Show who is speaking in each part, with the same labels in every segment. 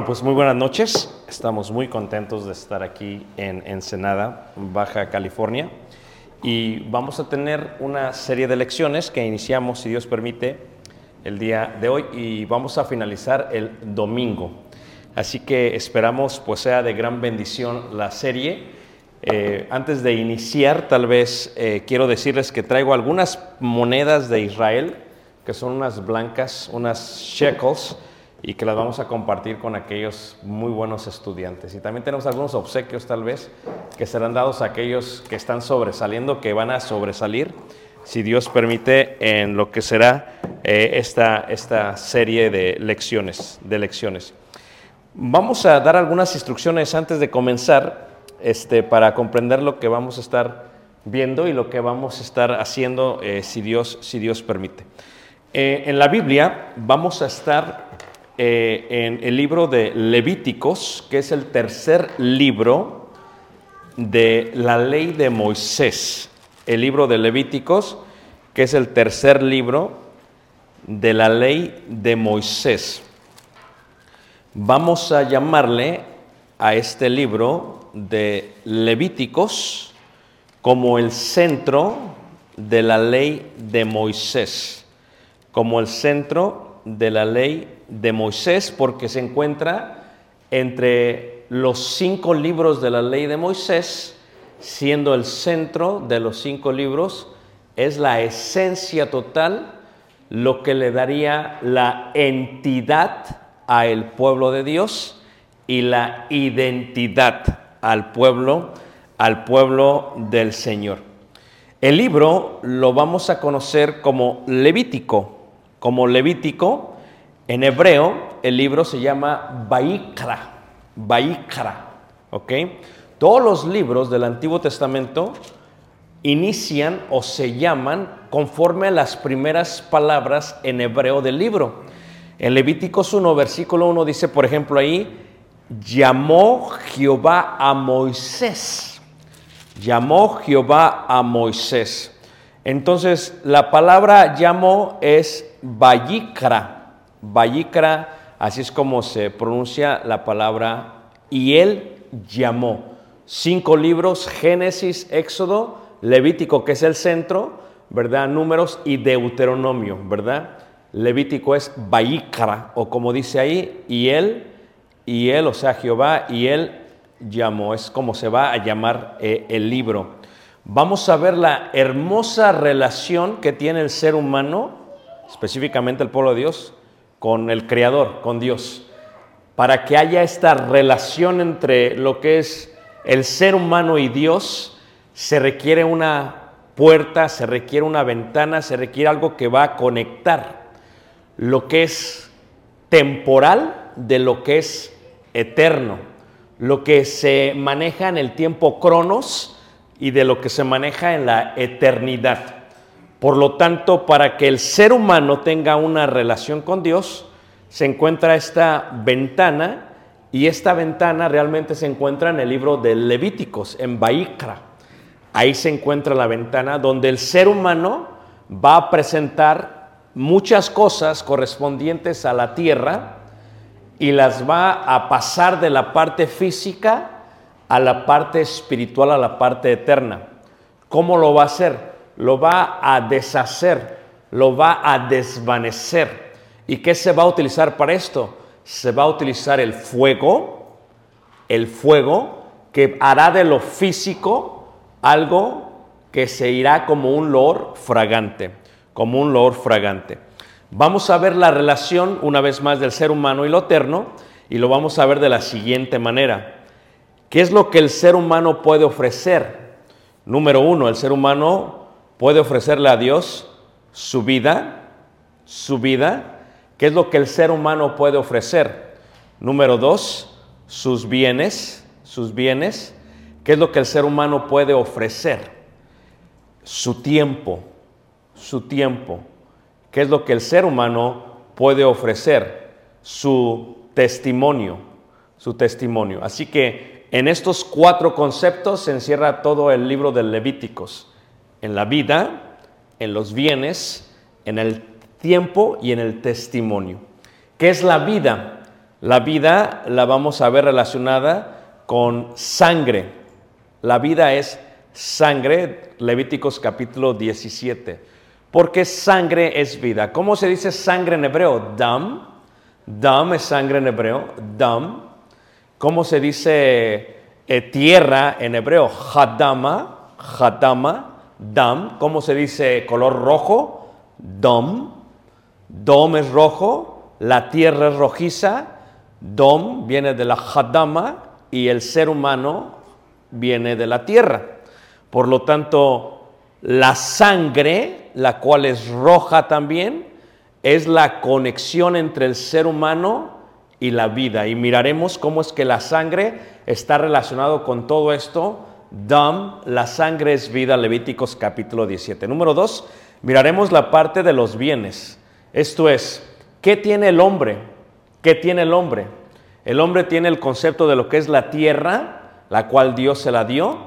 Speaker 1: Bueno, pues muy buenas noches. Estamos muy contentos de estar aquí en Ensenada, Baja California. Y vamos a tener una serie de lecciones que iniciamos, si Dios permite, el día de hoy y vamos a finalizar el domingo. Así que esperamos pues sea de gran bendición la serie. Eh, antes de iniciar, tal vez eh, quiero decirles que traigo algunas monedas de Israel, que son unas blancas, unas shekels, y que las vamos a compartir con aquellos muy buenos estudiantes. Y también tenemos algunos obsequios tal vez que serán dados a aquellos que están sobresaliendo, que van a sobresalir, si Dios permite, en lo que será eh, esta, esta serie de lecciones, de lecciones. Vamos a dar algunas instrucciones antes de comenzar este, para comprender lo que vamos a estar viendo y lo que vamos a estar haciendo eh, si, Dios, si Dios permite. Eh, en la Biblia vamos a estar eh, en el libro de Levíticos, que es el tercer libro de la ley de Moisés. El libro de Levíticos, que es el tercer libro de la ley de Moisés. Vamos a llamarle a este libro de Levíticos como el centro de la ley de Moisés, como el centro de la ley de Moisés, porque se encuentra entre los cinco libros de la ley de Moisés, siendo el centro de los cinco libros, es la esencia total, lo que le daría la entidad a el pueblo de Dios y la identidad al pueblo, al pueblo del Señor. El libro lo vamos a conocer como Levítico, como Levítico. En hebreo el libro se llama Baikra, Baikra, ¿ok? Todos los libros del Antiguo Testamento inician o se llaman conforme a las primeras palabras en hebreo del libro. En Levíticos 1, versículo 1 dice, por ejemplo, ahí, llamó Jehová a Moisés. Llamó Jehová a Moisés. Entonces, la palabra llamó es Bayikra. Bayikra, así es como se pronuncia la palabra, y él llamó. Cinco libros, Génesis, Éxodo, Levítico, que es el centro, ¿verdad? Números y Deuteronomio, ¿verdad? Levítico es Baikra, o como dice ahí, y él, y él, o sea, Jehová, y él llamó, es como se va a llamar eh, el libro. Vamos a ver la hermosa relación que tiene el ser humano, específicamente el pueblo de Dios, con el Creador, con Dios. Para que haya esta relación entre lo que es el ser humano y Dios, se requiere una puerta, se requiere una ventana, se requiere algo que va a conectar lo que es temporal de lo que es eterno, lo que se maneja en el tiempo cronos y de lo que se maneja en la eternidad. Por lo tanto, para que el ser humano tenga una relación con Dios, se encuentra esta ventana y esta ventana realmente se encuentra en el libro de Levíticos, en Baikra. Ahí se encuentra la ventana donde el ser humano va a presentar muchas cosas correspondientes a la tierra y las va a pasar de la parte física a la parte espiritual, a la parte eterna. ¿Cómo lo va a hacer? Lo va a deshacer, lo va a desvanecer. ¿Y qué se va a utilizar para esto? Se va a utilizar el fuego, el fuego que hará de lo físico algo que se irá como un lor fragante, como un lor fragante. Vamos a ver la relación una vez más del ser humano y lo eterno y lo vamos a ver de la siguiente manera. ¿Qué es lo que el ser humano puede ofrecer? Número uno, el ser humano puede ofrecerle a Dios su vida, su vida. ¿Qué es lo que el ser humano puede ofrecer? Número dos, sus bienes, sus bienes. ¿Qué es lo que el ser humano puede ofrecer? Su tiempo, su tiempo. ¿Qué es lo que el ser humano puede ofrecer? Su testimonio, su testimonio. Así que en estos cuatro conceptos se encierra todo el libro de Levíticos. En la vida, en los bienes, en el tiempo y en el testimonio. ¿Qué es la vida? La vida la vamos a ver relacionada con sangre, la vida es sangre, Levíticos capítulo 17. Porque sangre es vida. ¿Cómo se dice sangre en hebreo? Dam. Dam es sangre en hebreo. Dam. ¿Cómo se dice eh, tierra en hebreo? Hadama. Hadama. Dam. ¿Cómo se dice color rojo? Dom. Dom es rojo. La tierra es rojiza. Dom viene de la Hadama y el ser humano viene de la tierra. Por lo tanto, la sangre, la cual es roja también, es la conexión entre el ser humano y la vida. Y miraremos cómo es que la sangre está relacionado con todo esto. Dam, la sangre es vida, Levíticos capítulo 17. Número 2, miraremos la parte de los bienes. Esto es, ¿qué tiene el hombre? ¿Qué tiene el hombre? El hombre tiene el concepto de lo que es la tierra, la cual Dios se la dio.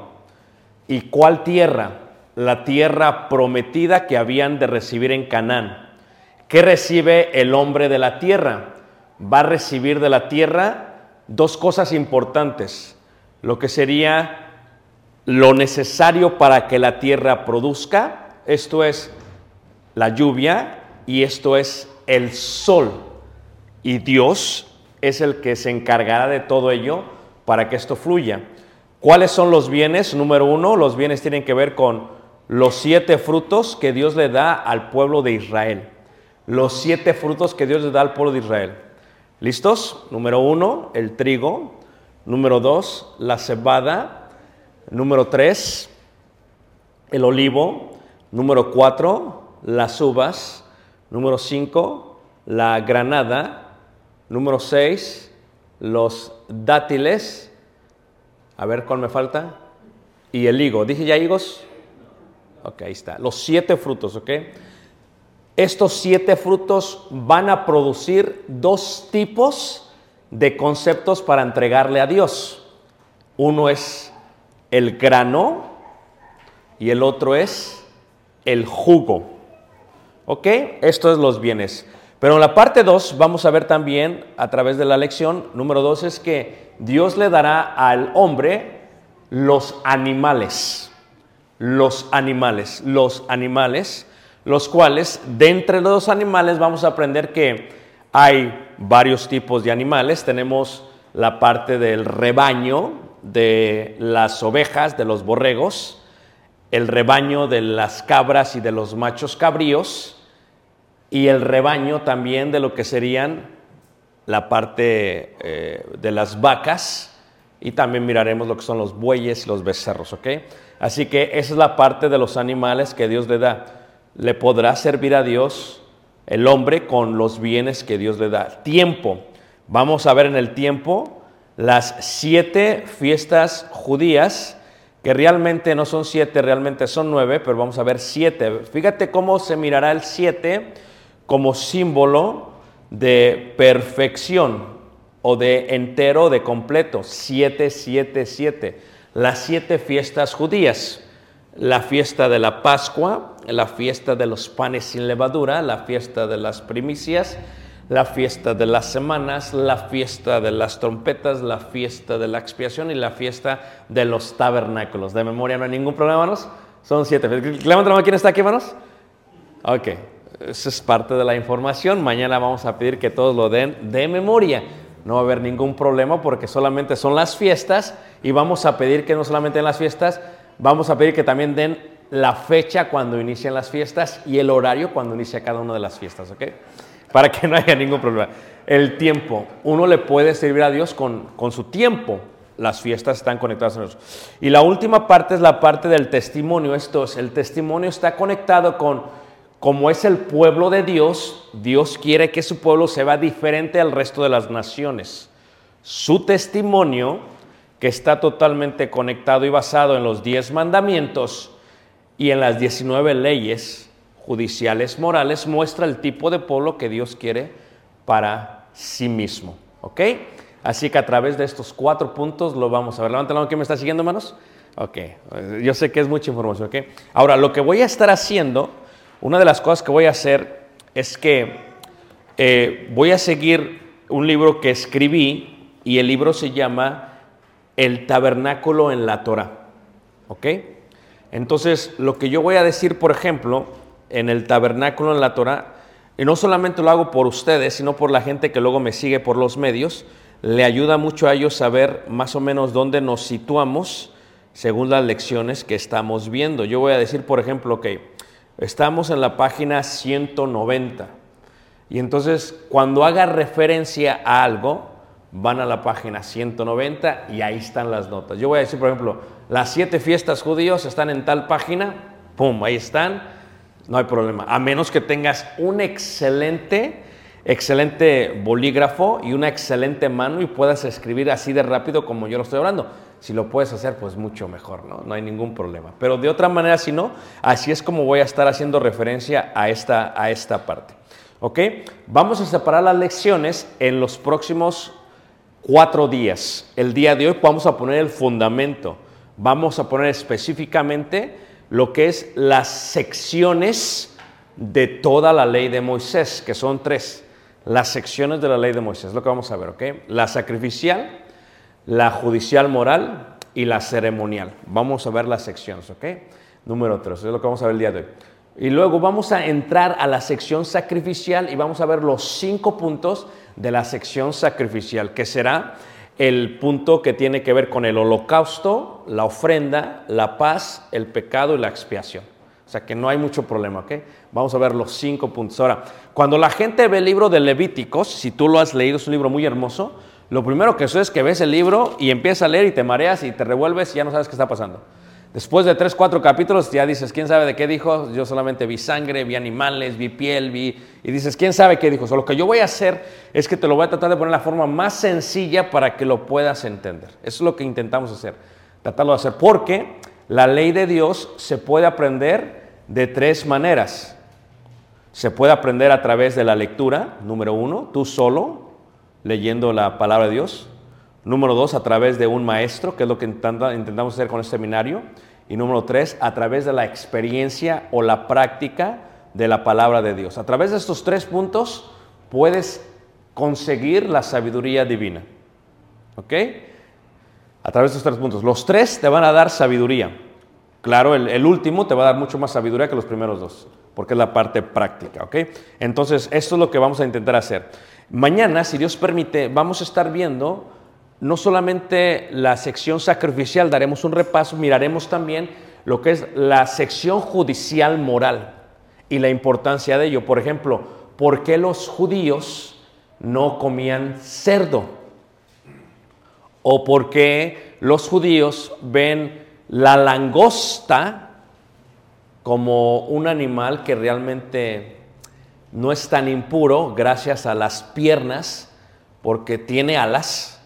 Speaker 1: ¿Y cuál tierra? La tierra prometida que habían de recibir en Canaán. ¿Qué recibe el hombre de la tierra? Va a recibir de la tierra dos cosas importantes. Lo que sería lo necesario para que la tierra produzca, esto es la lluvia y esto es el sol. Y Dios es el que se encargará de todo ello para que esto fluya. ¿Cuáles son los bienes? Número uno, los bienes tienen que ver con los siete frutos que Dios le da al pueblo de Israel. Los siete frutos que Dios le da al pueblo de Israel. ¿Listos? Número uno, el trigo. Número dos, la cebada. Número tres, el olivo. Número cuatro, las uvas. Número cinco, la granada. Número seis, los dátiles. A ver cuál me falta. Y el higo. ¿Dije ya higos? Ok, ahí está. Los siete frutos, ¿ok? Estos siete frutos van a producir dos tipos de conceptos para entregarle a Dios. Uno es el grano y el otro es el jugo. ¿Ok? Esto es los bienes. Pero en la parte 2 vamos a ver también a través de la lección número 2 es que Dios le dará al hombre los animales, los animales, los animales, los cuales de entre los animales vamos a aprender que hay varios tipos de animales. Tenemos la parte del rebaño, de las ovejas, de los borregos, el rebaño de las cabras y de los machos cabríos, y el rebaño también de lo que serían la parte eh, de las vacas y también miraremos lo que son los bueyes y los becerros, ¿ok? Así que esa es la parte de los animales que Dios le da. Le podrá servir a Dios el hombre con los bienes que Dios le da. Tiempo. Vamos a ver en el tiempo las siete fiestas judías, que realmente no son siete, realmente son nueve, pero vamos a ver siete. Fíjate cómo se mirará el siete como símbolo de perfección o de entero, de completo. Siete, siete, siete. Las siete fiestas judías. La fiesta de la Pascua, la fiesta de los panes sin levadura, la fiesta de las primicias, la fiesta de las semanas, la fiesta de las trompetas, la fiesta de la expiación y la fiesta de los tabernáculos. De memoria no hay ningún problema, hermanos. Son siete. Levanta la mano, ¿quién está aquí, hermanos? Ok, esa es parte de la información. Mañana vamos a pedir que todos lo den de memoria. No va a haber ningún problema porque solamente son las fiestas y vamos a pedir que no solamente en las fiestas, vamos a pedir que también den la fecha cuando inician las fiestas y el horario cuando inicia cada una de las fiestas, ¿ok? Para que no haya ningún problema. El tiempo. Uno le puede servir a Dios con, con su tiempo. Las fiestas están conectadas a eso. Y la última parte es la parte del testimonio. Esto es, el testimonio está conectado con como es el pueblo de Dios, Dios quiere que su pueblo se vea diferente al resto de las naciones. Su testimonio, que está totalmente conectado y basado en los diez mandamientos y en las 19 leyes judiciales morales, muestra el tipo de pueblo que Dios quiere para sí mismo. ¿Ok? Así que a través de estos cuatro puntos lo vamos a ver. Levanten la mano que me está siguiendo, hermanos. Ok, yo sé que es mucha información. ¿ok? Ahora, lo que voy a estar haciendo una de las cosas que voy a hacer es que eh, voy a seguir un libro que escribí y el libro se llama El tabernáculo en la Torah. ¿Ok? Entonces, lo que yo voy a decir, por ejemplo, en el tabernáculo en la Torah, y no solamente lo hago por ustedes, sino por la gente que luego me sigue por los medios, le ayuda mucho a ellos saber más o menos dónde nos situamos según las lecciones que estamos viendo. Yo voy a decir, por ejemplo, que Estamos en la página 190. Y entonces, cuando haga referencia a algo, van a la página 190 y ahí están las notas. Yo voy a decir, por ejemplo, las siete fiestas judíos están en tal página, ¡pum! Ahí están, no hay problema. A menos que tengas un excelente, excelente bolígrafo y una excelente mano y puedas escribir así de rápido como yo lo estoy hablando. Si lo puedes hacer, pues mucho mejor, ¿no? No hay ningún problema. Pero de otra manera, si no, así es como voy a estar haciendo referencia a esta, a esta parte. ¿Ok? Vamos a separar las lecciones en los próximos cuatro días. El día de hoy vamos a poner el fundamento. Vamos a poner específicamente lo que es las secciones de toda la ley de Moisés, que son tres. Las secciones de la ley de Moisés, lo que vamos a ver, ¿ok? La sacrificial, la judicial moral y la ceremonial. Vamos a ver las secciones, ¿ok? Número 3, es lo que vamos a ver el día de hoy. Y luego vamos a entrar a la sección sacrificial y vamos a ver los cinco puntos de la sección sacrificial, que será el punto que tiene que ver con el holocausto, la ofrenda, la paz, el pecado y la expiación. O sea que no hay mucho problema, ¿ok? Vamos a ver los cinco puntos. Ahora, cuando la gente ve el libro de Levíticos, si tú lo has leído, es un libro muy hermoso, lo primero que sucede es que ves el libro y empiezas a leer y te mareas y te revuelves y ya no sabes qué está pasando. Después de tres, cuatro capítulos ya dices, ¿quién sabe de qué dijo? Yo solamente vi sangre, vi animales, vi piel, vi... Y dices, ¿quién sabe qué dijo? lo que yo voy a hacer es que te lo voy a tratar de poner de la forma más sencilla para que lo puedas entender. Eso es lo que intentamos hacer, tratarlo de hacer. Porque la ley de Dios se puede aprender de tres maneras. Se puede aprender a través de la lectura, número uno, tú solo, leyendo la palabra de Dios. Número dos, a través de un maestro, que es lo que intentamos hacer con este seminario. Y número tres, a través de la experiencia o la práctica de la palabra de Dios. A través de estos tres puntos puedes conseguir la sabiduría divina. ¿Ok? A través de estos tres puntos. Los tres te van a dar sabiduría. Claro, el, el, último te va a dar mucho más sabiduría que los primeros dos, porque es la parte práctica. ¿Ok? Entonces, esto es lo que vamos a intentar hacer. Mañana, si Dios permite, vamos a estar viendo no solamente la sección sacrificial, daremos un repaso, miraremos también lo que es la sección judicial moral y la importancia de ello. Por ejemplo, por qué los judíos no comían cerdo o por qué los judíos ven la langosta como un animal que realmente no es tan impuro gracias a las piernas, porque tiene alas,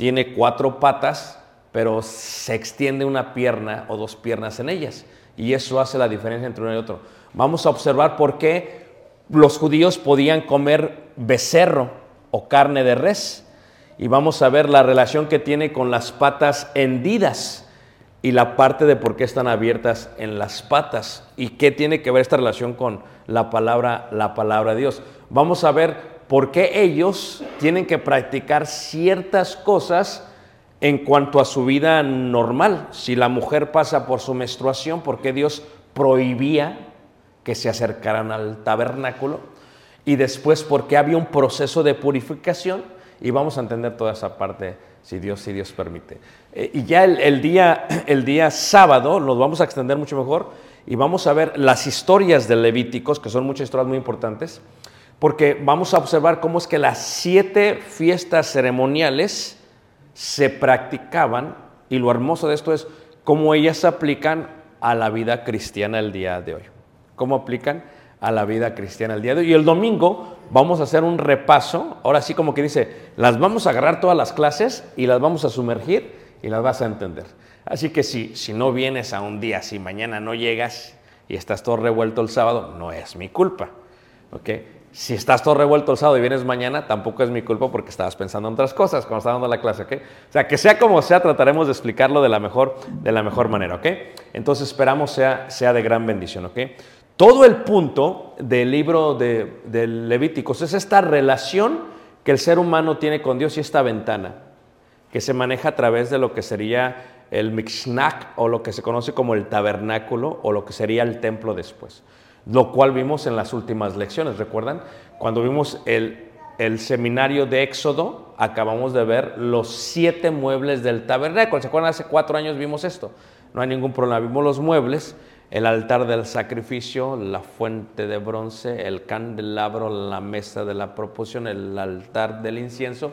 Speaker 1: tiene cuatro patas, pero se extiende una pierna o dos piernas en ellas. Y eso hace la diferencia entre uno y otro. Vamos a observar por qué los judíos podían comer becerro o carne de res. Y vamos a ver la relación que tiene con las patas hendidas y la parte de por qué están abiertas en las patas y qué tiene que ver esta relación con la palabra, la palabra de Dios. Vamos a ver por qué ellos tienen que practicar ciertas cosas en cuanto a su vida normal. Si la mujer pasa por su menstruación, ¿por qué Dios prohibía que se acercaran al tabernáculo? Y después, ¿por qué había un proceso de purificación? Y vamos a entender toda esa parte si Dios, si Dios permite. Eh, y ya el, el, día, el día sábado nos vamos a extender mucho mejor y vamos a ver las historias de Levíticos, que son muchas historias muy importantes, porque vamos a observar cómo es que las siete fiestas ceremoniales se practicaban y lo hermoso de esto es cómo ellas se aplican a la vida cristiana el día de hoy. ¿Cómo aplican a la vida cristiana el día de hoy? Y el domingo vamos a hacer un repaso, ahora sí como que dice, las vamos a agarrar todas las clases y las vamos a sumergir y las vas a entender. Así que si, si no vienes a un día, si mañana no llegas y estás todo revuelto el sábado, no es mi culpa. ¿ok? Si estás todo revuelto el sábado y vienes mañana, tampoco es mi culpa porque estabas pensando en otras cosas cuando estabas dando la clase, ¿ok? O sea, que sea como sea, trataremos de explicarlo de la mejor, de la mejor manera, ¿ok? Entonces esperamos sea, sea de gran bendición, ¿ok? Todo el punto del libro de, de Levíticos es esta relación que el ser humano tiene con Dios y esta ventana que se maneja a través de lo que sería el Mixnac o lo que se conoce como el tabernáculo o lo que sería el templo después lo cual vimos en las últimas lecciones, ¿recuerdan? Cuando vimos el, el, seminario de Éxodo, acabamos de ver los siete muebles del tabernáculo. ¿Se acuerdan? Hace cuatro años vimos esto. No hay ningún problema. Vimos los muebles, el altar del sacrificio, la fuente de bronce, el candelabro, la mesa de la proposición, el altar del incienso,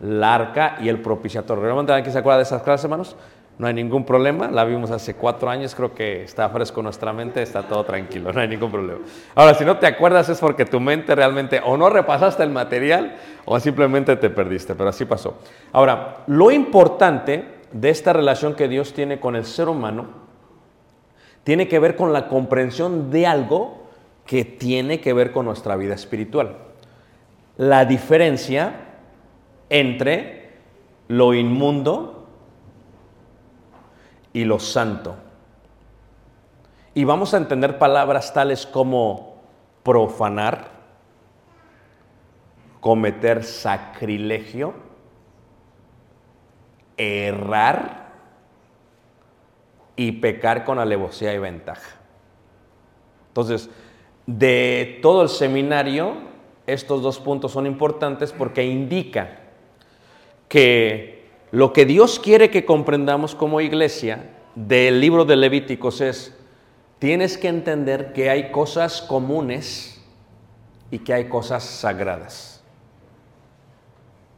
Speaker 1: la arca y el propiciatorio. ¿Realmente alguien se acuerda de esas clases, hermanos? No hay ningún problema, la vimos hace cuatro años, creo que está fresco nuestra mente, está todo tranquilo, no hay ningún problema. Ahora, si no te acuerdas es porque tu mente realmente o no repasaste el material o simplemente te perdiste, pero así pasó. Ahora, lo importante de esta relación que Dios tiene con el ser humano tiene que ver con la comprensión de algo que tiene que ver con nuestra vida espiritual. La diferencia entre lo inmundo y lo santo. Y vamos a entender palabras tales como profanar, cometer sacrilegio, errar y pecar con alevosía y ventaja. Entonces, de todo el seminario, estos dos puntos son importantes porque indican que lo que Dios quiere que comprendamos como iglesia del libro de Levíticos es, tienes que entender que hay cosas comunes y que hay cosas sagradas.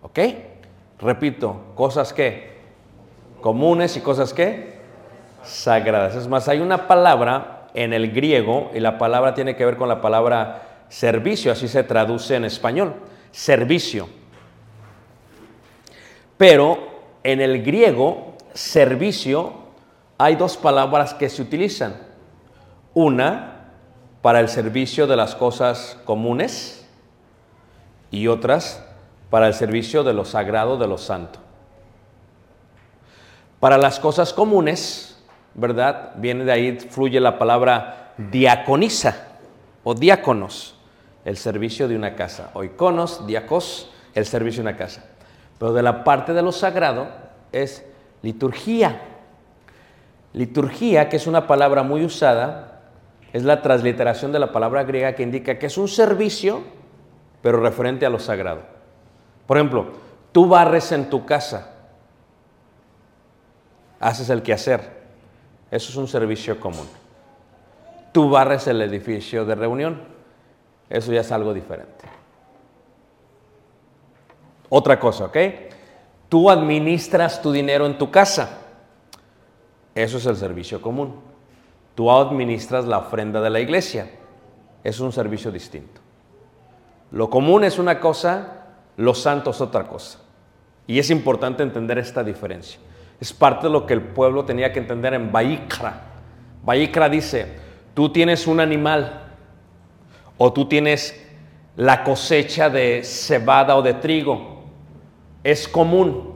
Speaker 1: ¿Ok? Repito, cosas que comunes y cosas que sagradas. Es más, hay una palabra en el griego y la palabra tiene que ver con la palabra servicio, así se traduce en español, servicio. Pero en el griego, servicio, hay dos palabras que se utilizan. Una para el servicio de las cosas comunes y otras para el servicio de lo sagrado, de lo santo. Para las cosas comunes, ¿verdad? Viene de ahí, fluye la palabra diaconisa o diáconos, el servicio de una casa. O iconos, diacos, el servicio de una casa. Pero de la parte de lo sagrado es liturgia. Liturgia, que es una palabra muy usada, es la transliteración de la palabra griega que indica que es un servicio, pero referente a lo sagrado. Por ejemplo, tú barres en tu casa, haces el quehacer, eso es un servicio común. Tú barres el edificio de reunión, Eso ya es algo diferente. Otra cosa, ¿ok? Tú administras tu dinero en tu casa. Eso es el servicio común. Tú administras la ofrenda de la iglesia. Es un servicio distinto. Lo común es una cosa, lo santo es otra cosa. Y es importante entender esta diferencia. Es parte de lo que el pueblo tenía que entender en Baikra. Baikra dice, tú tienes un animal o tú tienes la cosecha de cebada o de trigo. Es común.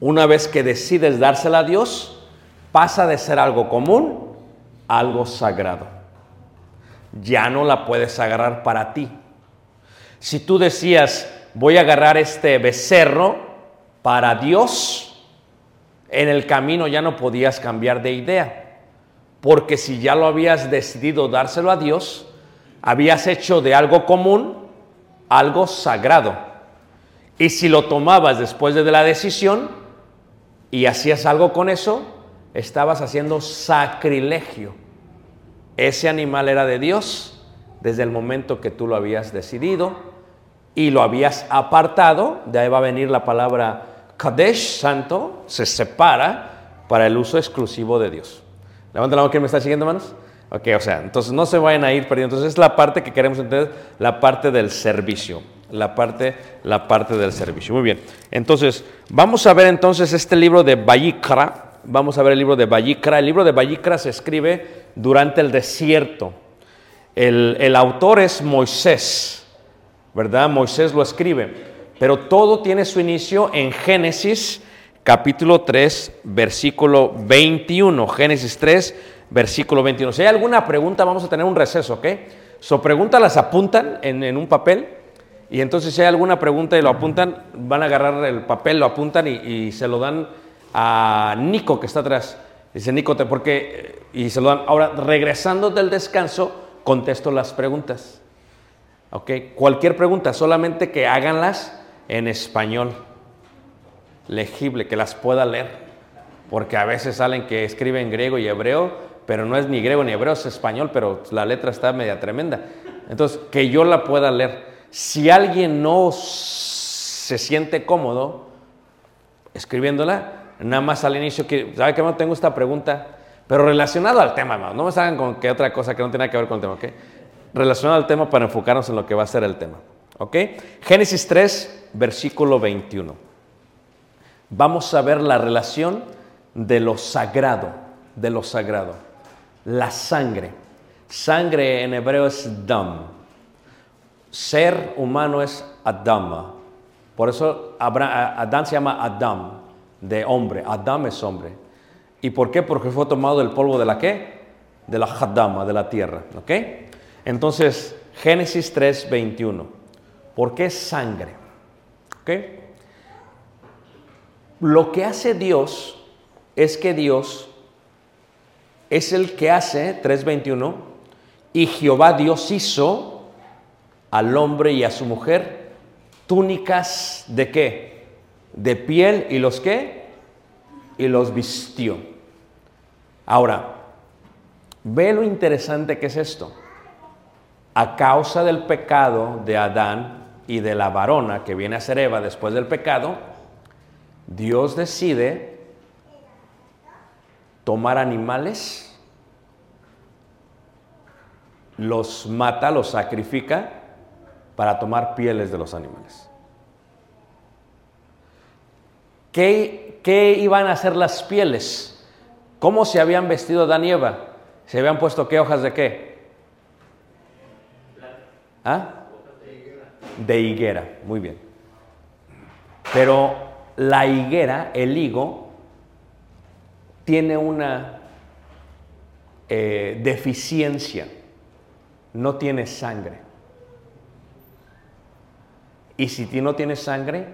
Speaker 1: Una vez que decides dársela a Dios, pasa de ser algo común a algo sagrado. Ya no la puedes agarrar para ti. Si tú decías, voy a agarrar este becerro para Dios, en el camino ya no podías cambiar de idea. Porque si ya lo habías decidido dárselo a Dios, habías hecho de algo común algo sagrado. Y si lo tomabas después de la decisión y hacías algo con eso, estabas haciendo sacrilegio. Ese animal era de Dios desde el momento que tú lo habías decidido y lo habías apartado. De ahí va a venir la palabra Kadesh, santo, se separa para el uso exclusivo de Dios. Levanta la mano que me está siguiendo, hermanos. Ok, o sea, entonces no se vayan a ir perdiendo. Entonces es la parte que queremos entender, la parte del servicio. La parte, la parte del servicio. Muy bien. Entonces, vamos a ver entonces este libro de Bayikra. Vamos a ver el libro de Bayikra. El libro de Bayikra se escribe durante el desierto. El, el autor es Moisés, ¿verdad? Moisés lo escribe. Pero todo tiene su inicio en Génesis capítulo 3, versículo 21. Génesis 3, versículo 21. Si hay alguna pregunta, vamos a tener un receso, ¿ok? So, preguntas las apuntan en, en un papel y entonces si hay alguna pregunta y lo apuntan, van a agarrar el papel, lo apuntan y, y se lo dan a Nico que está atrás. Dice Nico, te- porque, y se lo dan. Ahora, regresando del descanso, contesto las preguntas. ¿Ok? Cualquier pregunta, solamente que háganlas en español, legible, que las pueda leer. Porque a veces salen que escriben griego y hebreo, pero no es ni griego ni hebreo, es español, pero la letra está media tremenda. Entonces, que yo la pueda leer. Si alguien no se siente cómodo escribiéndola, nada más al inicio, que, ¿sabe qué? hermano? Tengo esta pregunta, pero relacionado al tema. No me salgan con que otra cosa que no tiene que ver con el tema, ¿ok? Relacionado al tema para enfocarnos en lo que va a ser el tema, ¿ok? Génesis 3, versículo 21. Vamos a ver la relación de lo sagrado, de lo sagrado. La sangre. Sangre en hebreo es dam. Ser humano es Adama. Por eso Adán se llama Adam, de hombre. Adam es hombre. ¿Y por qué? Porque fue tomado del polvo de la qué? De la Hadama, de la tierra. ¿Ok? Entonces, Génesis 3, 21. ¿Por qué sangre? ¿Ok? Lo que hace Dios es que Dios es el que hace, 3.21, y Jehová Dios hizo al hombre y a su mujer túnicas de qué? De piel y los qué? Y los vistió. Ahora, ve lo interesante que es esto. A causa del pecado de Adán y de la varona que viene a ser Eva después del pecado, Dios decide tomar animales, los mata, los sacrifica para tomar pieles de los animales. ¿Qué, qué iban a hacer las pieles? ¿Cómo se habían vestido Adán y Eva? ¿Se habían puesto qué hojas de qué? ¿Ah? De higuera, muy bien. Pero la higuera, el higo, tiene una eh, deficiencia, no tiene sangre. Y si no tiene sangre,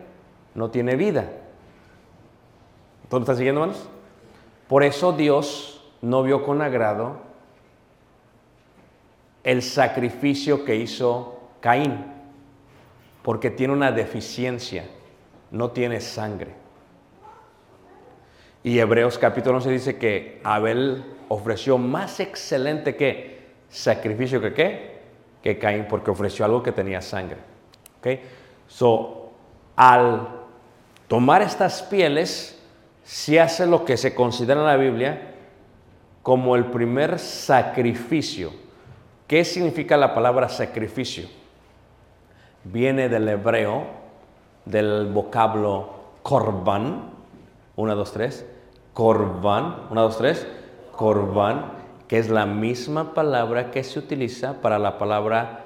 Speaker 1: no tiene vida. ¿Todo están siguiendo, hermanos? Por eso Dios no vio con agrado el sacrificio que hizo Caín, porque tiene una deficiencia, no tiene sangre. Y Hebreos capítulo 11 dice que Abel ofreció más excelente que sacrificio que qué? que Caín porque ofreció algo que tenía sangre. ¿ok? So, al tomar estas pieles, se hace lo que se considera en la Biblia como el primer sacrificio. ¿Qué significa la palabra sacrificio? Viene del hebreo, del vocablo korban, 1, 2, 3, korban, 1, 2, 3, korban, que es la misma palabra que se utiliza para la palabra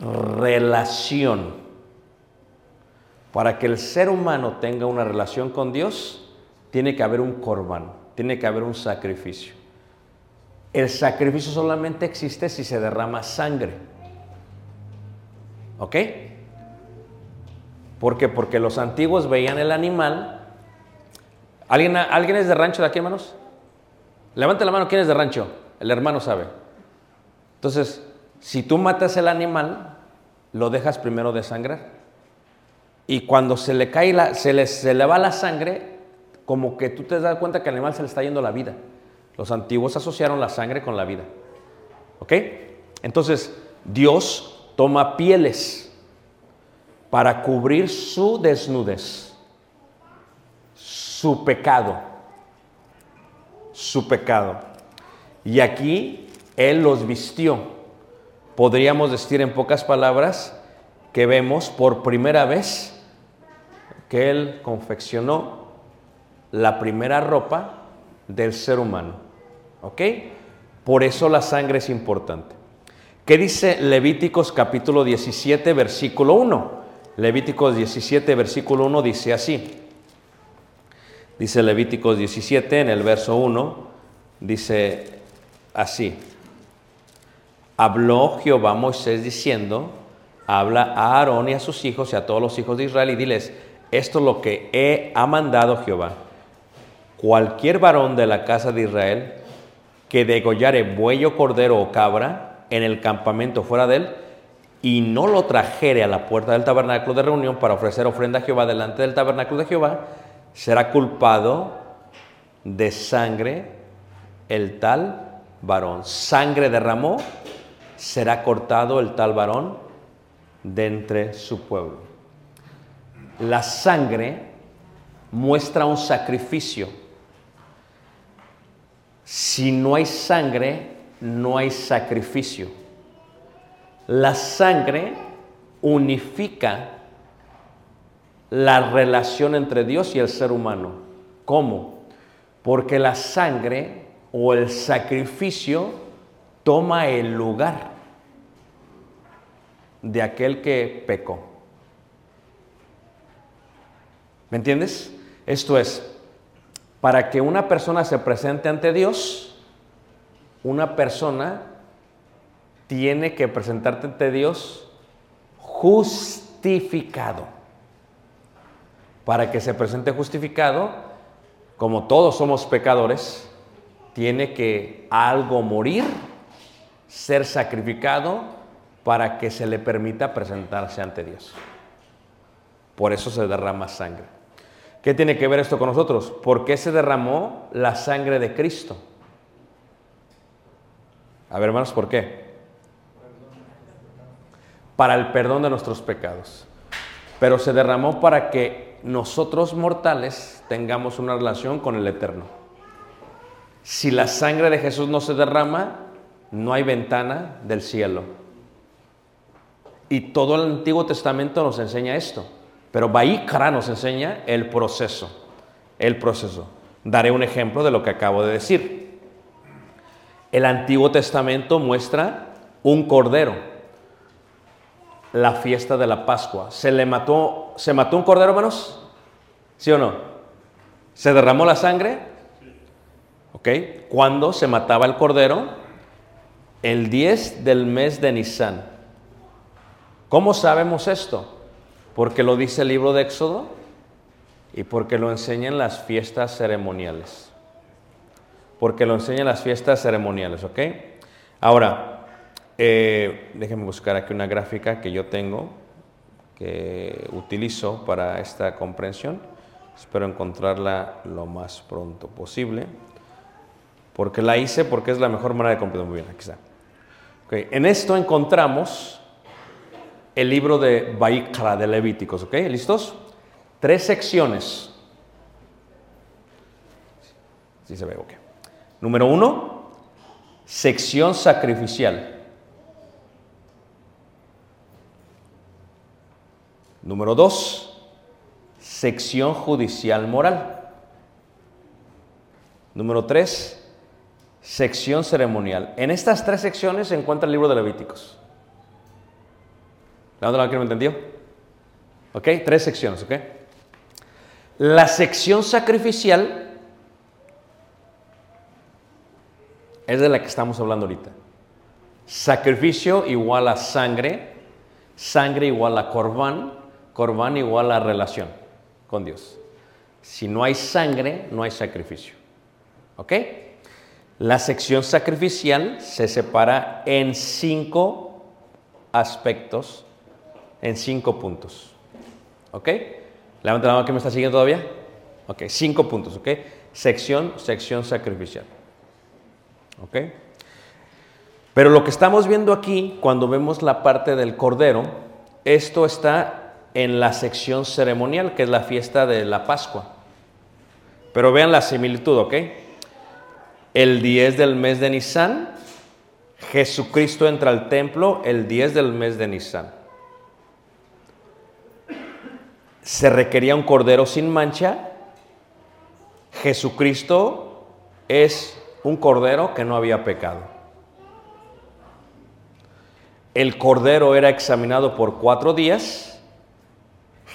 Speaker 1: relación. Para que el ser humano tenga una relación con Dios, tiene que haber un korban, tiene que haber un sacrificio. El sacrificio solamente existe si se derrama sangre. ¿Ok? ¿Por qué? Porque los antiguos veían el animal. ¿Alguien, ¿Alguien es de rancho de aquí, hermanos? Levante la mano, ¿quién es de rancho? El hermano sabe. Entonces, si tú matas el animal, lo dejas primero desangrar. Y cuando se le cae la, se le, se le va la sangre, como que tú te das cuenta que al animal se le está yendo la vida. Los antiguos asociaron la sangre con la vida. ¿Ok? Entonces, Dios toma pieles para cubrir su desnudez, su pecado, su pecado. Y aquí Él los vistió. Podríamos decir en pocas palabras que vemos por primera vez que Él confeccionó la primera ropa del ser humano. ¿Ok? Por eso la sangre es importante. ¿Qué dice Levíticos capítulo 17, versículo 1? Levíticos 17, versículo 1 dice así. Dice Levíticos 17 en el verso 1, dice así. Habló Jehová Moisés diciendo, habla a Aarón y a sus hijos y a todos los hijos de Israel y diles, esto es lo que he, ha mandado Jehová. Cualquier varón de la casa de Israel que degollare buey o cordero o cabra en el campamento fuera de él y no lo trajere a la puerta del tabernáculo de reunión para ofrecer ofrenda a Jehová delante del tabernáculo de Jehová, será culpado de sangre el tal varón. Sangre derramó, será cortado el tal varón de entre su pueblo. La sangre muestra un sacrificio. Si no hay sangre, no hay sacrificio. La sangre unifica la relación entre Dios y el ser humano. ¿Cómo? Porque la sangre o el sacrificio toma el lugar de aquel que pecó. ¿Me entiendes? Esto es, para que una persona se presente ante Dios, una persona tiene que presentarte ante Dios justificado. Para que se presente justificado, como todos somos pecadores, tiene que algo morir, ser sacrificado para que se le permita presentarse ante Dios. Por eso se derrama sangre. ¿Qué tiene que ver esto con nosotros? ¿Por qué se derramó la sangre de Cristo? A ver, hermanos, ¿por qué? Para el perdón de nuestros pecados. Pero se derramó para que nosotros mortales tengamos una relación con el Eterno. Si la sangre de Jesús no se derrama, no hay ventana del cielo. Y todo el Antiguo Testamento nos enseña esto. Pero Baikara nos enseña el proceso. El proceso. Daré un ejemplo de lo que acabo de decir. El Antiguo Testamento muestra un cordero. La fiesta de la Pascua. ¿Se le mató, se mató un cordero, hermanos? ¿Sí o no? ¿Se derramó la sangre? ¿Ok? ¿Cuándo se mataba el cordero? El 10 del mes de Nisan. ¿Cómo sabemos esto? Porque lo dice el libro de Éxodo y porque lo enseñan las fiestas ceremoniales. Porque lo enseñan las fiestas ceremoniales, ¿ok? Ahora, eh, déjenme buscar aquí una gráfica que yo tengo, que utilizo para esta comprensión. Espero encontrarla lo más pronto posible. Porque la hice porque es la mejor manera de comprender. Muy bien, aquí está. ¿Ok? Ok, En esto encontramos el libro de Baikra de Levíticos, ¿ok? ¿Listos? Tres secciones. Sí se ve, ok. Número uno, sección sacrificial. Número dos, sección judicial moral. Número tres, sección ceremonial. En estas tres secciones se encuentra el libro de Levíticos. ¿La onda la que me entendió? ¿Ok? Tres secciones, ¿ok? La sección sacrificial es de la que estamos hablando ahorita. Sacrificio igual a sangre, sangre igual a corbán, corbán igual a relación con Dios. Si no hay sangre, no hay sacrificio. ¿Ok? La sección sacrificial se separa en cinco aspectos, en cinco puntos. ¿Ok? Levanta la mano que me está siguiendo todavía. Ok, cinco puntos, ¿ok? Sección, sección sacrificial. ¿Ok? Pero lo que estamos viendo aquí, cuando vemos la parte del cordero, esto está en la sección ceremonial, que es la fiesta de la Pascua. Pero vean la similitud, ¿ok? El 10 del mes de Nisan, Jesucristo entra al templo el 10 del mes de Nisan. Se requería un cordero sin mancha. Jesucristo es un cordero que no había pecado. El cordero era examinado por cuatro días.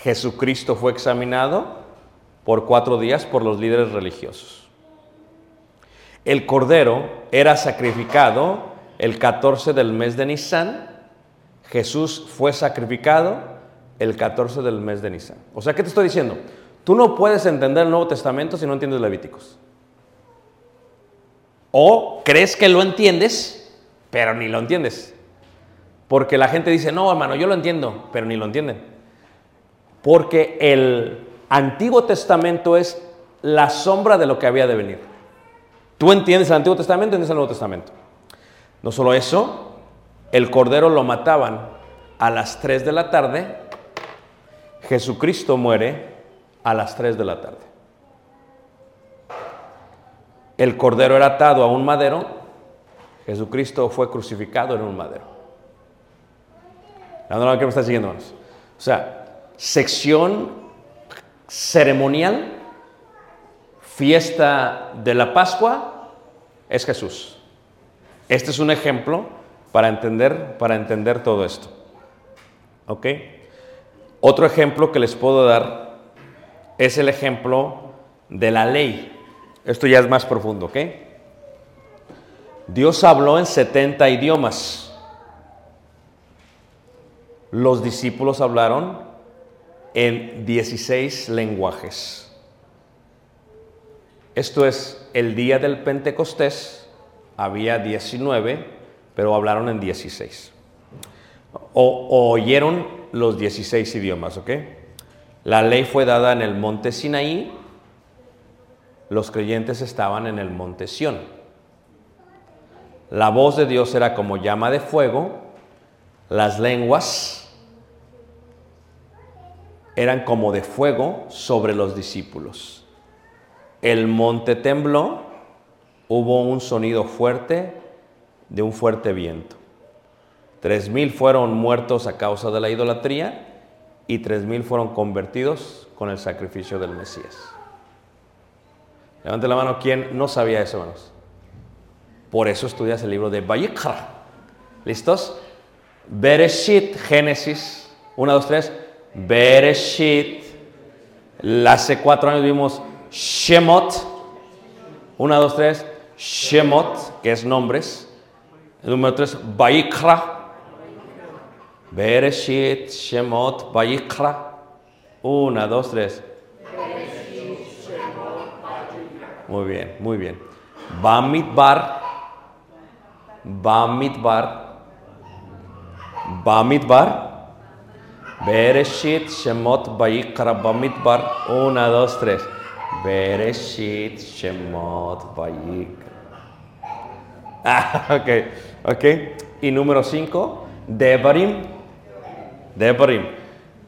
Speaker 1: Jesucristo fue examinado por cuatro días por los líderes religiosos. El cordero era sacrificado el 14 del mes de Nisan. Jesús fue sacrificado el 14 del mes de Nisan. O sea, ¿qué te estoy diciendo? Tú no puedes entender el Nuevo Testamento si no entiendes Levíticos. O crees que lo entiendes, pero ni lo entiendes. Porque la gente dice, no, hermano, yo lo entiendo, pero ni lo entienden. Porque el Antiguo Testamento es la sombra de lo que había de venir. Tú entiendes el Antiguo Testamento, entiendes el Nuevo Testamento. No solo eso, el cordero lo mataban a las 3 de la tarde, Jesucristo muere a las 3 de la tarde. El cordero era atado a un madero, Jesucristo fue crucificado en un madero. La que me está siguiendo. O sea, sección ceremonial, fiesta de la Pascua, es Jesús. Este es un ejemplo para entender, para entender todo esto. ¿Ok? Otro ejemplo que les puedo dar es el ejemplo de la ley. Esto ya es más profundo, ¿ok? Dios habló en 70 idiomas. Los discípulos hablaron en 16 lenguajes. Esto es el día del Pentecostés, había 19, pero hablaron en 16. O, oyeron los 16 idiomas, ¿ok? La ley fue dada en el monte Sinaí, los creyentes estaban en el monte Sión. La voz de Dios era como llama de fuego, las lenguas eran como de fuego sobre los discípulos. El monte tembló, hubo un sonido fuerte de un fuerte viento. Tres mil fueron muertos a causa de la idolatría y tres mil fueron convertidos con el sacrificio del Mesías. Levante la mano quien no sabía eso, hermanos. Por eso estudias el libro de Vayikra. ¿Listos? Bereshit, Génesis. Una, dos, tres. Bereshit. Hace cuatro años vimos Shemot. Una, dos, tres. Shemot, que es nombres. El número tres, Vayikra. Bereshit, Shemot, Vayikra. Una, dos, tres. Muy bien, muy bien. Bamidbar. Bamidbar. Bamidbar. Bereshit, Shemot, Vayikra, Bamidbar. Una, dos, tres. Bereshit, Shemot, Vayikra. Ah, ok. ¿Ok? Y número 5, Devarim. Devarim.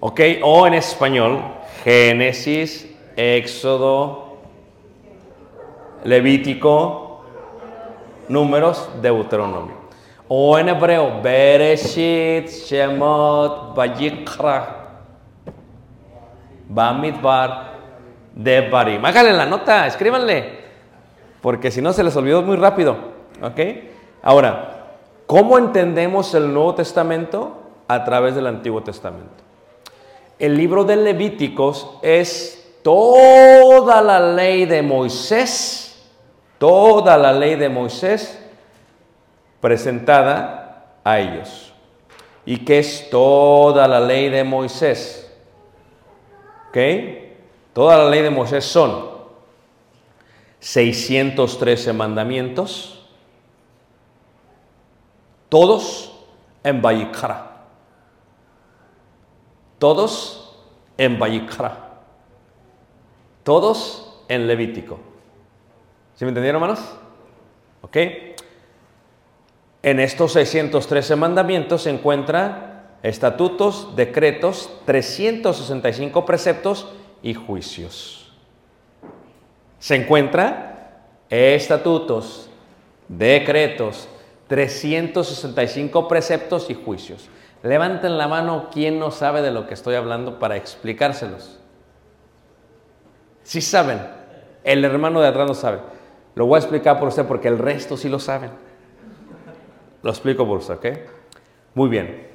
Speaker 1: ¿Ok? O en español, Génesis, Éxodo, Levítico, Números, Deuteronomio. O en hebreo, Bereshit, Shemot, Vayikra, Bamidbar, Devarim. Háganle la nota, escríbanle. Porque si no se les olvidó muy rápido. ¿Ok? Ahora, ¿cómo entendemos el Nuevo Testamento? A través del Antiguo Testamento. El libro de Levíticos es toda la ley de Moisés, toda la ley de Moisés presentada a ellos. ¿Y qué es toda la ley de Moisés? ¿Ok? Toda la ley de Moisés son 613 mandamientos, todos en Bayikra. Todos en Bayikra. Todos en Levítico. ¿Sí me entendieron, hermanos? ¿Ok? En estos 613 mandamientos se encuentran estatutos, decretos, 365 preceptos y juicios. Se encuentra estatutos, decretos, 365 preceptos y juicios. Levanten la mano quien no sabe de lo que estoy hablando para explicárselos. Si saben, el hermano de atrás no sabe. Lo voy a explicar por usted porque el resto sí lo saben. Lo explico por usted, ¿ok? Muy bien.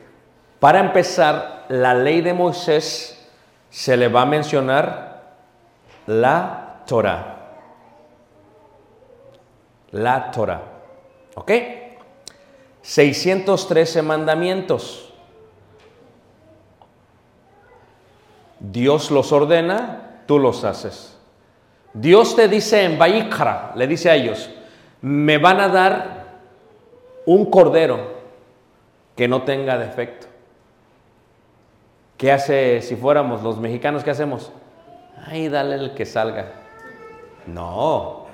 Speaker 1: Para empezar, la ley de Moisés se le va a mencionar la Torah. La Torah. ¿Ok? 613 mandamientos. Dios los ordena, tú los haces. Dios te dice en Baikra, le dice a ellos, me van a dar un cordero que no tenga defecto. ¿Qué hace si fuéramos los mexicanos? ¿Qué hacemos? Ay, dale el que salga. No.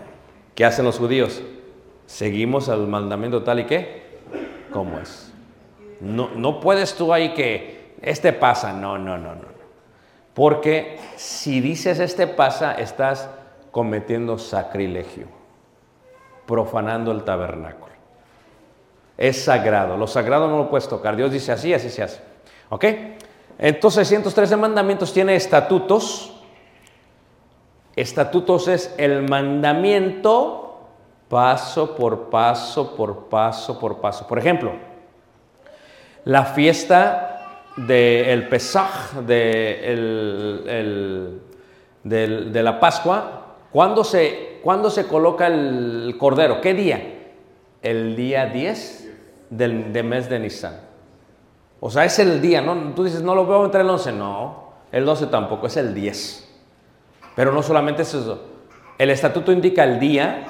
Speaker 1: ¿Qué hacen los judíos? Seguimos al mandamiento tal y qué, como es. No, no puedes tú ahí que este pasa. No, no, no, no. Porque si dices este pasa, estás cometiendo sacrilegio, profanando el tabernáculo. Es sagrado. Lo sagrado no lo puedes tocar. Dios dice así, así se hace. ¿Ok? Entonces, 613 mandamientos tiene estatutos. Estatutos es el mandamiento paso por paso, por paso, por paso. Por ejemplo, la fiesta del Pesaj, de, el- el- del- de la Pascua, ¿cuándo se, ¿cuándo se coloca el cordero? ¿Qué día? El día 10 del de mes de Nisan. O sea, es el día, ¿no? Tú dices, no lo veo entre el 11. No, el 12 tampoco, es el 10. Pero no solamente es eso. El estatuto indica el día,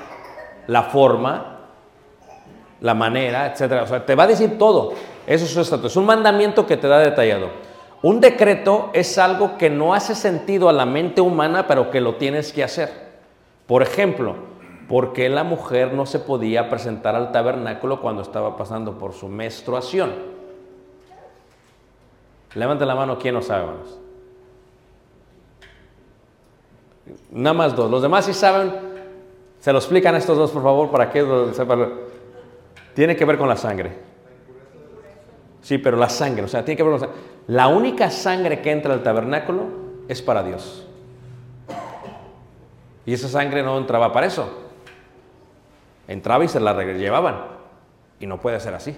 Speaker 1: la forma, la manera, etcétera. O sea, te va a decir todo. Eso es su estatuto. Es un mandamiento que te da detallado. Un decreto es algo que no hace sentido a la mente humana, pero que lo tienes que hacer. Por ejemplo, ¿por qué la mujer no se podía presentar al tabernáculo cuando estaba pasando por su menstruación? Levante la mano, ¿quién no sabe, hermanos? Nada más dos. Los demás sí saben. Se lo explican a estos dos, por favor, para que sepan. Tiene que ver con la sangre. Sí, pero la sangre, o sea, tiene que ver con la sangre. La única sangre que entra al tabernáculo es para Dios. Y esa sangre no entraba para eso. Entraba y se la llevaban. Y no puede ser así.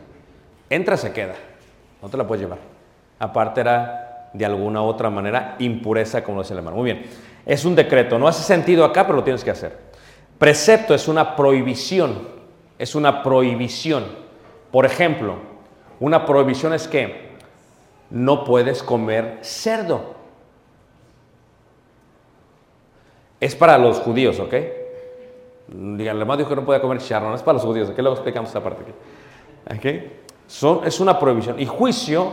Speaker 1: Entra, se queda. No te la puedes llevar. Aparte era de alguna otra manera impureza, como dice el hermano. Muy bien. Es un decreto. No hace sentido acá, pero lo tienes que hacer. Precepto es una prohibición. Es una prohibición. Por ejemplo, una prohibición es que no puedes comer cerdo. Es para los judíos, ¿ok? Digan, el dijo que no podía comer charrón, es para los judíos, ¿ok? Luego explicamos esa parte aquí. ¿Ok? Son- es una prohibición. Y juicio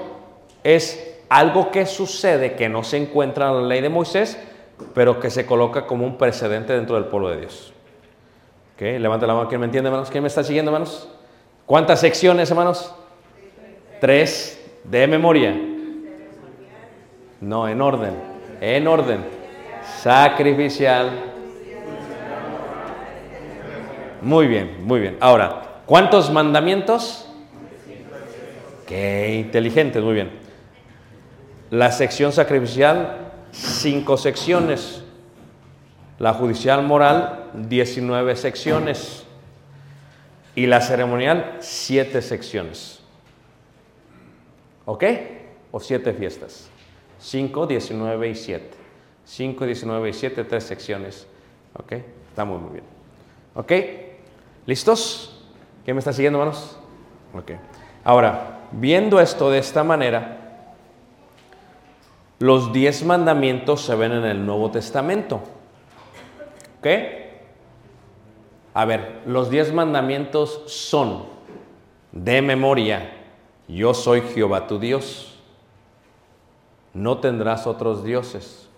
Speaker 1: es algo que sucede que no se encuentra en la ley de Moisés, pero que se coloca como un precedente dentro del pueblo de Dios. ¿Ok? Levanta la mano, ¿quién me entiende, hermanos? ¿Quién me está siguiendo, hermanos? ¿Cuántas secciones, hermanos? Tres de memoria. No, en orden. En orden. Sacrificial. Muy bien, muy bien. Ahora, ¿cuántos mandamientos? Qué inteligentes, muy bien. La sección sacrificial, cinco secciones. La judicial moral, 19 secciones. Y la ceremonial, siete secciones. ¿Ok? O siete fiestas. 5, 19 y 7. 5, 19 y 7, tres secciones. ¿Ok? Está muy, muy bien. ¿Ok? ¿Listos? ¿Quién me está siguiendo, hermanos? Ok. Ahora, viendo esto de esta manera, los diez mandamientos se ven en el Nuevo Testamento. ¿Ok? A ver, los diez mandamientos son de memoria. Yo soy Jehová tu Dios. No tendrás otros dioses.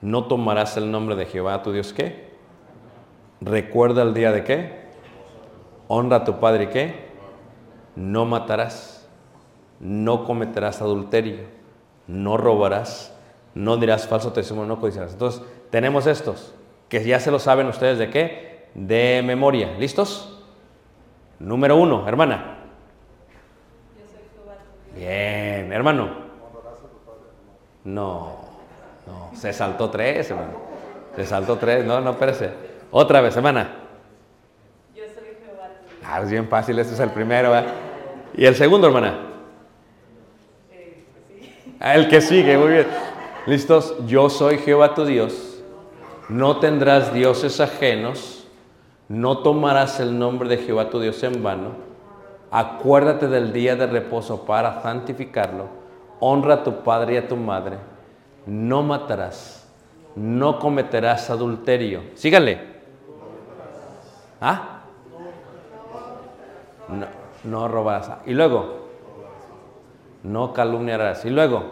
Speaker 1: No tomarás el nombre de Jehová tu Dios. ¿Qué? Recuerda el día de qué. Honra a tu padre qué. No matarás. No cometerás adulterio. No robarás. No dirás falso testimonio. No codiciarás. Entonces, tenemos estos que ya se lo saben ustedes de qué. De memoria. ¿Listos? Número uno, hermana. Bien, hermano. No, no, se saltó tres, hermano. Se saltó tres, no, no, espérese. Otra vez, hermana.
Speaker 2: Yo soy Jehová tu Dios.
Speaker 1: Ah, es bien fácil, este es el primero. ¿verdad? Y el segundo, hermana.
Speaker 2: Eh.
Speaker 1: Ah, El que sigue, muy bien. ¿Listos? Yo soy Jehová tu Dios. No tendrás dioses ajenos. No tomarás el nombre de Jehová tu Dios en vano. Acuérdate del día de reposo para santificarlo. Honra a tu padre y a tu madre. No matarás. No cometerás adulterio. Síganle. ¿Ah? No, no robarás. Y luego, no calumniarás. Y luego,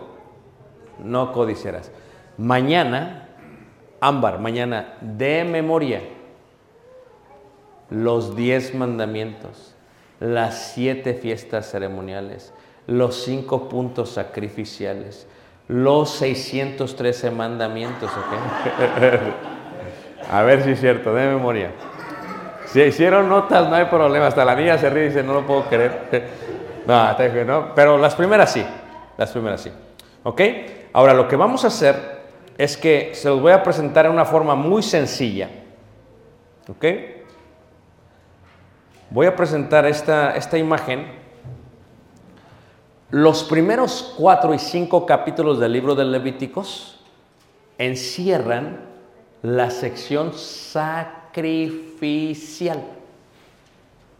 Speaker 1: no codiciarás. Mañana, ámbar, mañana, de memoria, los diez mandamientos, las siete fiestas ceremoniales, los cinco puntos sacrificiales, los 613 mandamientos. A ver si es cierto, de memoria. Si hicieron notas, no hay problema. Hasta la niña se ríe y dice, no lo puedo creer. No, no. Pero las primeras sí. Las primeras sí. ¿Ok? Ahora, lo que vamos a hacer es que se los voy a presentar en una forma muy sencilla. ¿Ok? Voy a presentar esta, esta imagen. Los primeros cuatro y cinco capítulos del libro de Levíticos encierran la sección sacrificial.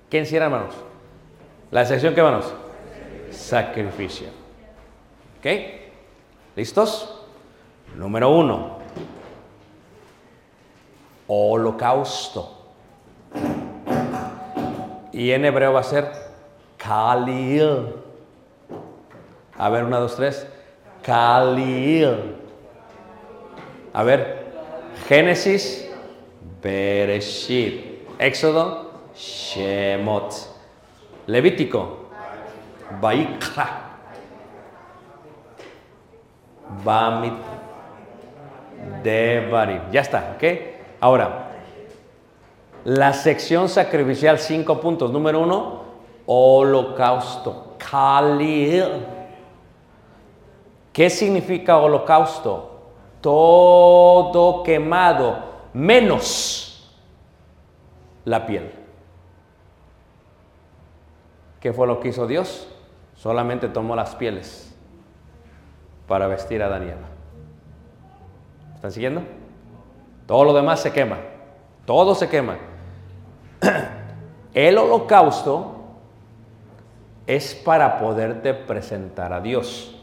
Speaker 1: ¿Qué encierra, hermanos? La sección que, hermanos? Sacrificial. ¿Ok? ¿Listos? Número uno. Holocausto. Y en hebreo va a ser Kalil. A ver, una, dos, tres. Kalil. A ver, Génesis, Bereshit. Éxodo, Shemot. Levítico, Vaikra. Bamit, Devarim. Ya está, ¿ok? Ahora, la sección sacrificial, cinco puntos. Número uno, holocausto. Kalil. ¿Qué significa holocausto? Todo quemado, menos la piel. ¿Qué fue lo que hizo Dios? Solamente tomó las pieles para vestir a Daniel. ¿Están siguiendo? Todo lo demás se quema. Todo se quema. El holocausto es para poderte presentar a Dios.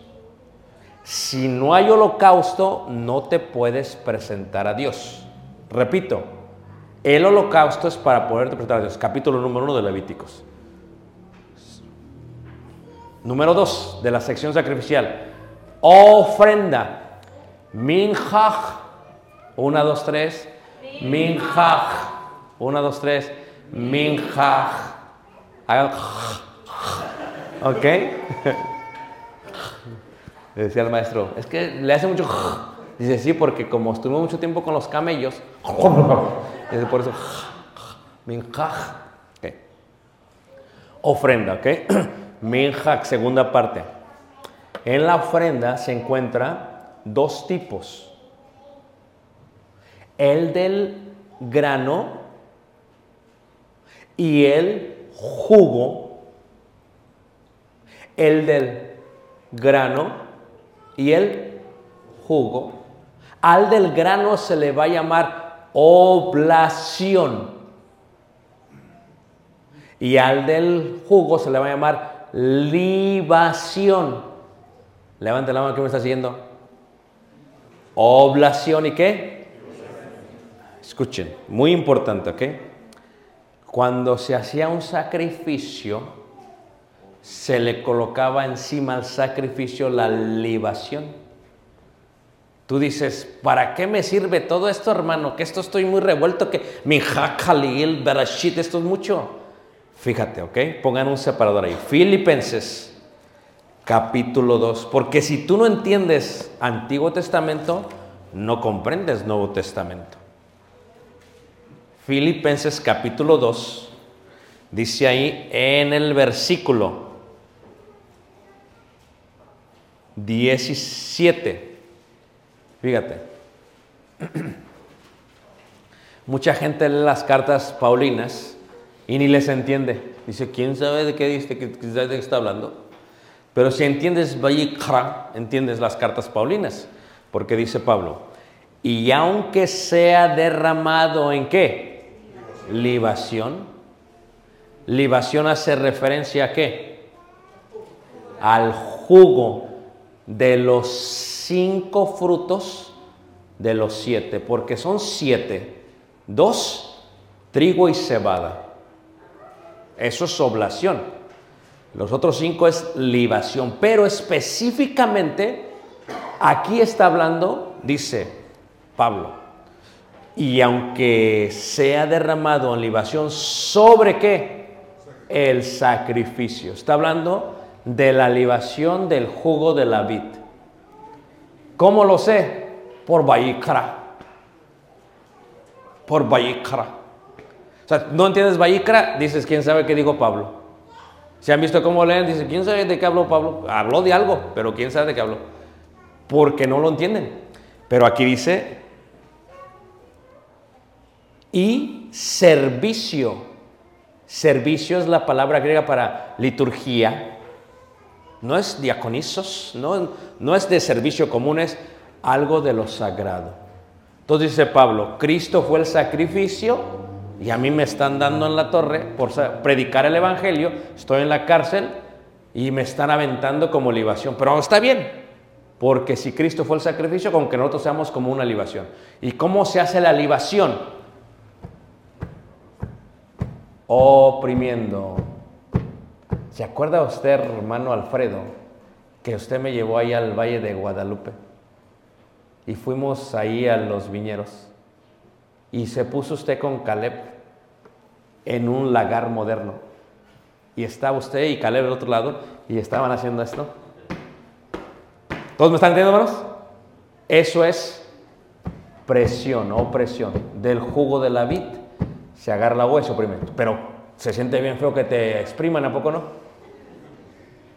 Speaker 1: Si no hay holocausto, no te puedes presentar a Dios. Repito, el holocausto es para poderte presentar a Dios. Capítulo número uno de Levíticos. Número dos de la sección sacrificial. Ofrenda. Minjaj. Una, dos, tres. Minjaj. Una, dos, tres. Minjaj. ¿Ok? Le decía el maestro, es que le hace mucho. Dice, sí, porque como estuvo mucho tiempo con los camellos. Dice, por eso. Minjaj. Ok. Ofrenda, ¿ok? Minjak, segunda parte. En la ofrenda se encuentra dos tipos. El del grano y el jugo. El del grano y el jugo. Al del grano se le va a llamar oblación. Y al del jugo se le va a llamar libación. Levante la mano que me está siguiendo. Oblación y qué? Escuchen, muy importante, ¿ok? Cuando se hacía un sacrificio, se le colocaba encima al sacrificio la libación. Tú dices, ¿para qué me sirve todo esto, hermano? Que esto estoy muy revuelto, que mi Khalil, Berashit, esto es mucho. Fíjate, ¿ok? Pongan un separador ahí. Filipenses, capítulo 2. Porque si tú no entiendes Antiguo Testamento, no comprendes Nuevo Testamento. Filipenses, capítulo 2. Dice ahí en el versículo 17. Fíjate. Mucha gente lee las cartas paulinas y ni les entiende. Dice, ¿quién sabe de qué dice, de qué está hablando? Pero si entiendes entiendes las cartas paulinas, porque dice Pablo, y aunque sea derramado en qué? Libación. Libación hace referencia a qué? Al jugo de los cinco frutos de los siete, porque son siete, dos, trigo y cebada. Eso es oblación. Los otros cinco es libación, pero específicamente aquí está hablando, dice Pablo, y aunque sea derramado en libación, ¿sobre qué? El sacrificio. Está hablando de la libación del jugo de la vid. ¿Cómo lo sé? Por Bayikra. Por Bayikra. O sea, ¿no entiendes Bayikra? Dices, ¿quién sabe qué dijo Pablo? ¿Se han visto cómo leen? Dice, ¿quién sabe de qué habló Pablo? Habló de algo, pero ¿quién sabe de qué habló? Porque no lo entienden. Pero aquí dice, y servicio. Servicio es la palabra griega para liturgia. No es diaconisos, no, no es de servicio común, es algo de lo sagrado. Entonces dice Pablo, Cristo fue el sacrificio y a mí me están dando en la torre por predicar el Evangelio, estoy en la cárcel y me están aventando como libación. Pero está bien, porque si Cristo fue el sacrificio, con que nosotros seamos como una libación. ¿Y cómo se hace la libación? Oprimiendo. ¿Se acuerda usted, hermano Alfredo, que usted me llevó ahí al Valle de Guadalupe? Y fuimos ahí a los viñeros. Y se puso usted con Caleb en un lagar moderno. Y estaba usted y Caleb del otro lado y estaban haciendo esto. ¿Todos me están entendiendo, hermanos? Eso es presión, opresión del jugo de la vid. Se agarra la hueso primero, pero se siente bien feo que te expriman, ¿a poco no?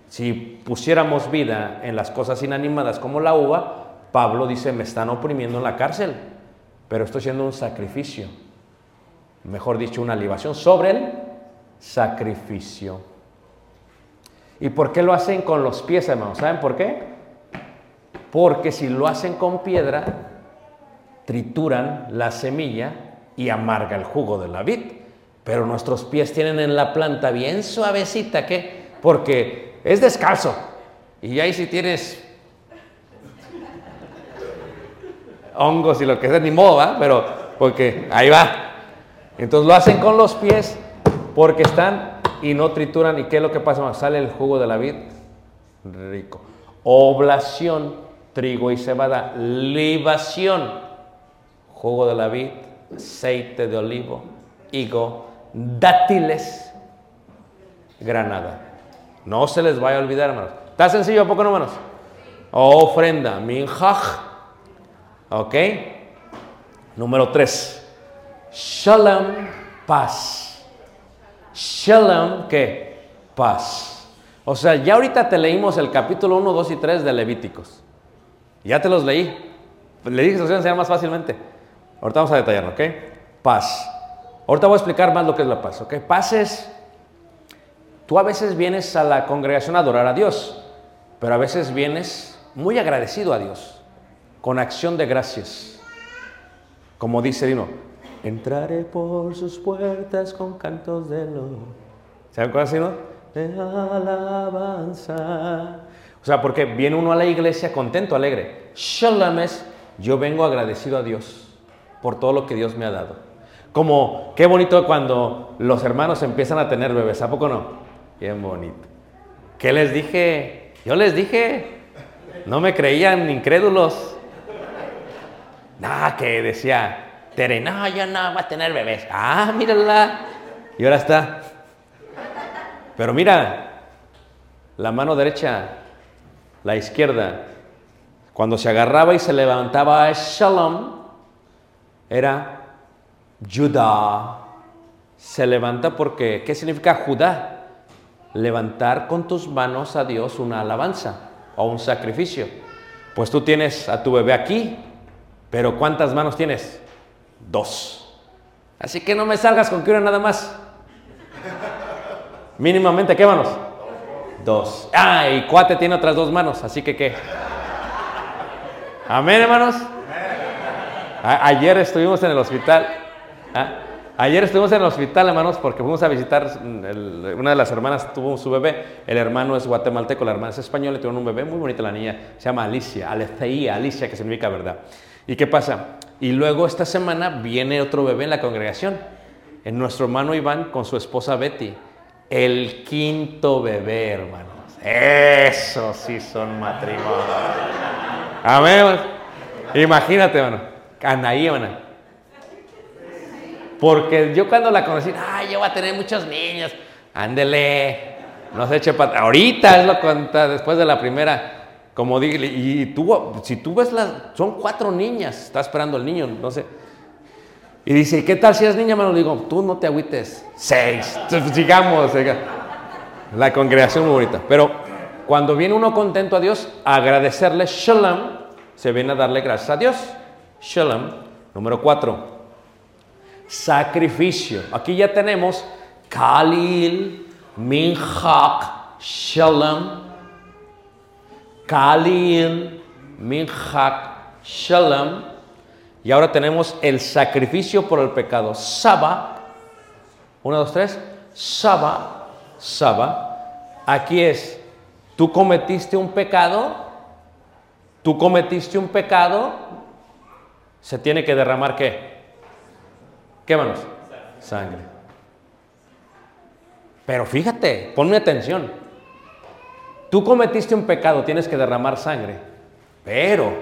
Speaker 1: Si pusiéramos vida en las cosas inanimadas como la uva, Pablo dice, me están oprimiendo en la cárcel, pero estoy haciendo un sacrificio, mejor dicho, una libación sobre el sacrificio. ¿Y por qué lo hacen con los pies, hermanos? ¿Saben por qué? Porque si lo hacen con piedra, trituran la semilla y amarga el jugo de la vid. Pero nuestros pies tienen en la planta bien suavecita, ¿qué? Porque es descalzo. Y ahí si tienes hongos y lo que sea, ni modo, ¿va? Pero porque ahí va. Entonces lo hacen con los pies porque están y no trituran. ¿Y qué es lo que pasa? Sale el jugo de la vid rico. Oblación, trigo y cebada. Libación, jugo de la vid, aceite de olivo, higo, dátiles. granada. No se les vaya a olvidar, hermanos. ¿Está sencillo poco no, hermanos? Ofrenda, minjaj. ¿Ok? Número 3. Shalom, paz. Shalom, ¿qué? Paz. O sea, ya ahorita te leímos el capítulo 1, 2 y 3 de Levíticos. Ya te los leí. Le dije que se más fácilmente. Ahorita vamos a detallarlo, ¿ok? Paz. Ahorita voy a explicar más lo que es la paz, ¿ok? Paz es, tú a veces vienes a la congregación a adorar a Dios, pero a veces vienes muy agradecido a Dios, con acción de gracias. Como dice Dino, entraré por sus puertas con cantos de lo... ¿Saben cuál es, no? De alabanza. O sea, porque viene uno a la iglesia contento, alegre. Shalom es, yo vengo agradecido a Dios por todo lo que Dios me ha dado. Como, qué bonito cuando los hermanos empiezan a tener bebés, ¿a poco no? Bien bonito. ¿Qué les dije? Yo les dije, no me creían incrédulos. Nada, que decía, Tere, no, yo no voy a tener bebés. Ah, mírala. Y ahora está. Pero mira, la mano derecha, la izquierda, cuando se agarraba y se levantaba Shalom, era Judá. Se levanta porque, ¿qué significa Judá? Levantar con tus manos a Dios una alabanza o un sacrificio. Pues tú tienes a tu bebé aquí, pero ¿cuántas manos tienes? Dos. Así que no me salgas con que una nada más. Mínimamente, ¿qué manos? Dos. Ah, y cuate tiene otras dos manos, así que ¿qué? Amén, hermanos. Ayer estuvimos en el hospital. ¿ah? Ayer estuvimos en el hospital, hermanos, porque fuimos a visitar. mm, el- una de las hermanas tuvo su bebé. El hermano es guatemalteco, la hermana es española. y Tuvieron un bebé muy bonito, la niña. Se llama Alicia, Aletheia, Alicia, que significa verdad. ¿Y qué pasa? Y luego esta semana viene otro bebé en la congregación. En nuestro hermano Iván con su esposa Betty. El quinto bebé, hermanos. Eso sí son matrimonios. Amén. Imagínate, hermano. Anaí, hermana. Porque yo cuando la conocí, ay, yo voy a tener muchos niños. Ándele. No se eche pat- Ahorita es lo cuenta después de la primera. Como dije, y tú, si tú ves las. Son cuatro niñas. Está esperando el niño, no sé. Y dice, ¿y qué tal si es niña, hermano? Le digo, tú no te agüites. Seis. Sigamos. siga. La congregación muy bonita. Pero cuando viene uno contento a Dios, agradecerle shalom, se viene a darle gracias a Dios. Shalom. Número cuatro. Sacrificio. Aquí ya tenemos Kalil, Minchak, Shalom. Kalil, Minchak, Shalom. Y ahora tenemos el sacrificio por el pecado. Saba. Uno, dos, tres. Saba. Saba. Aquí es, tú cometiste un pecado. Tú cometiste un pecado. Se tiene que derramar qué? ¿Qué manos? Sangre. Pero fíjate, ponme atención. Tú cometiste un pecado, tienes que derramar sangre. Pero,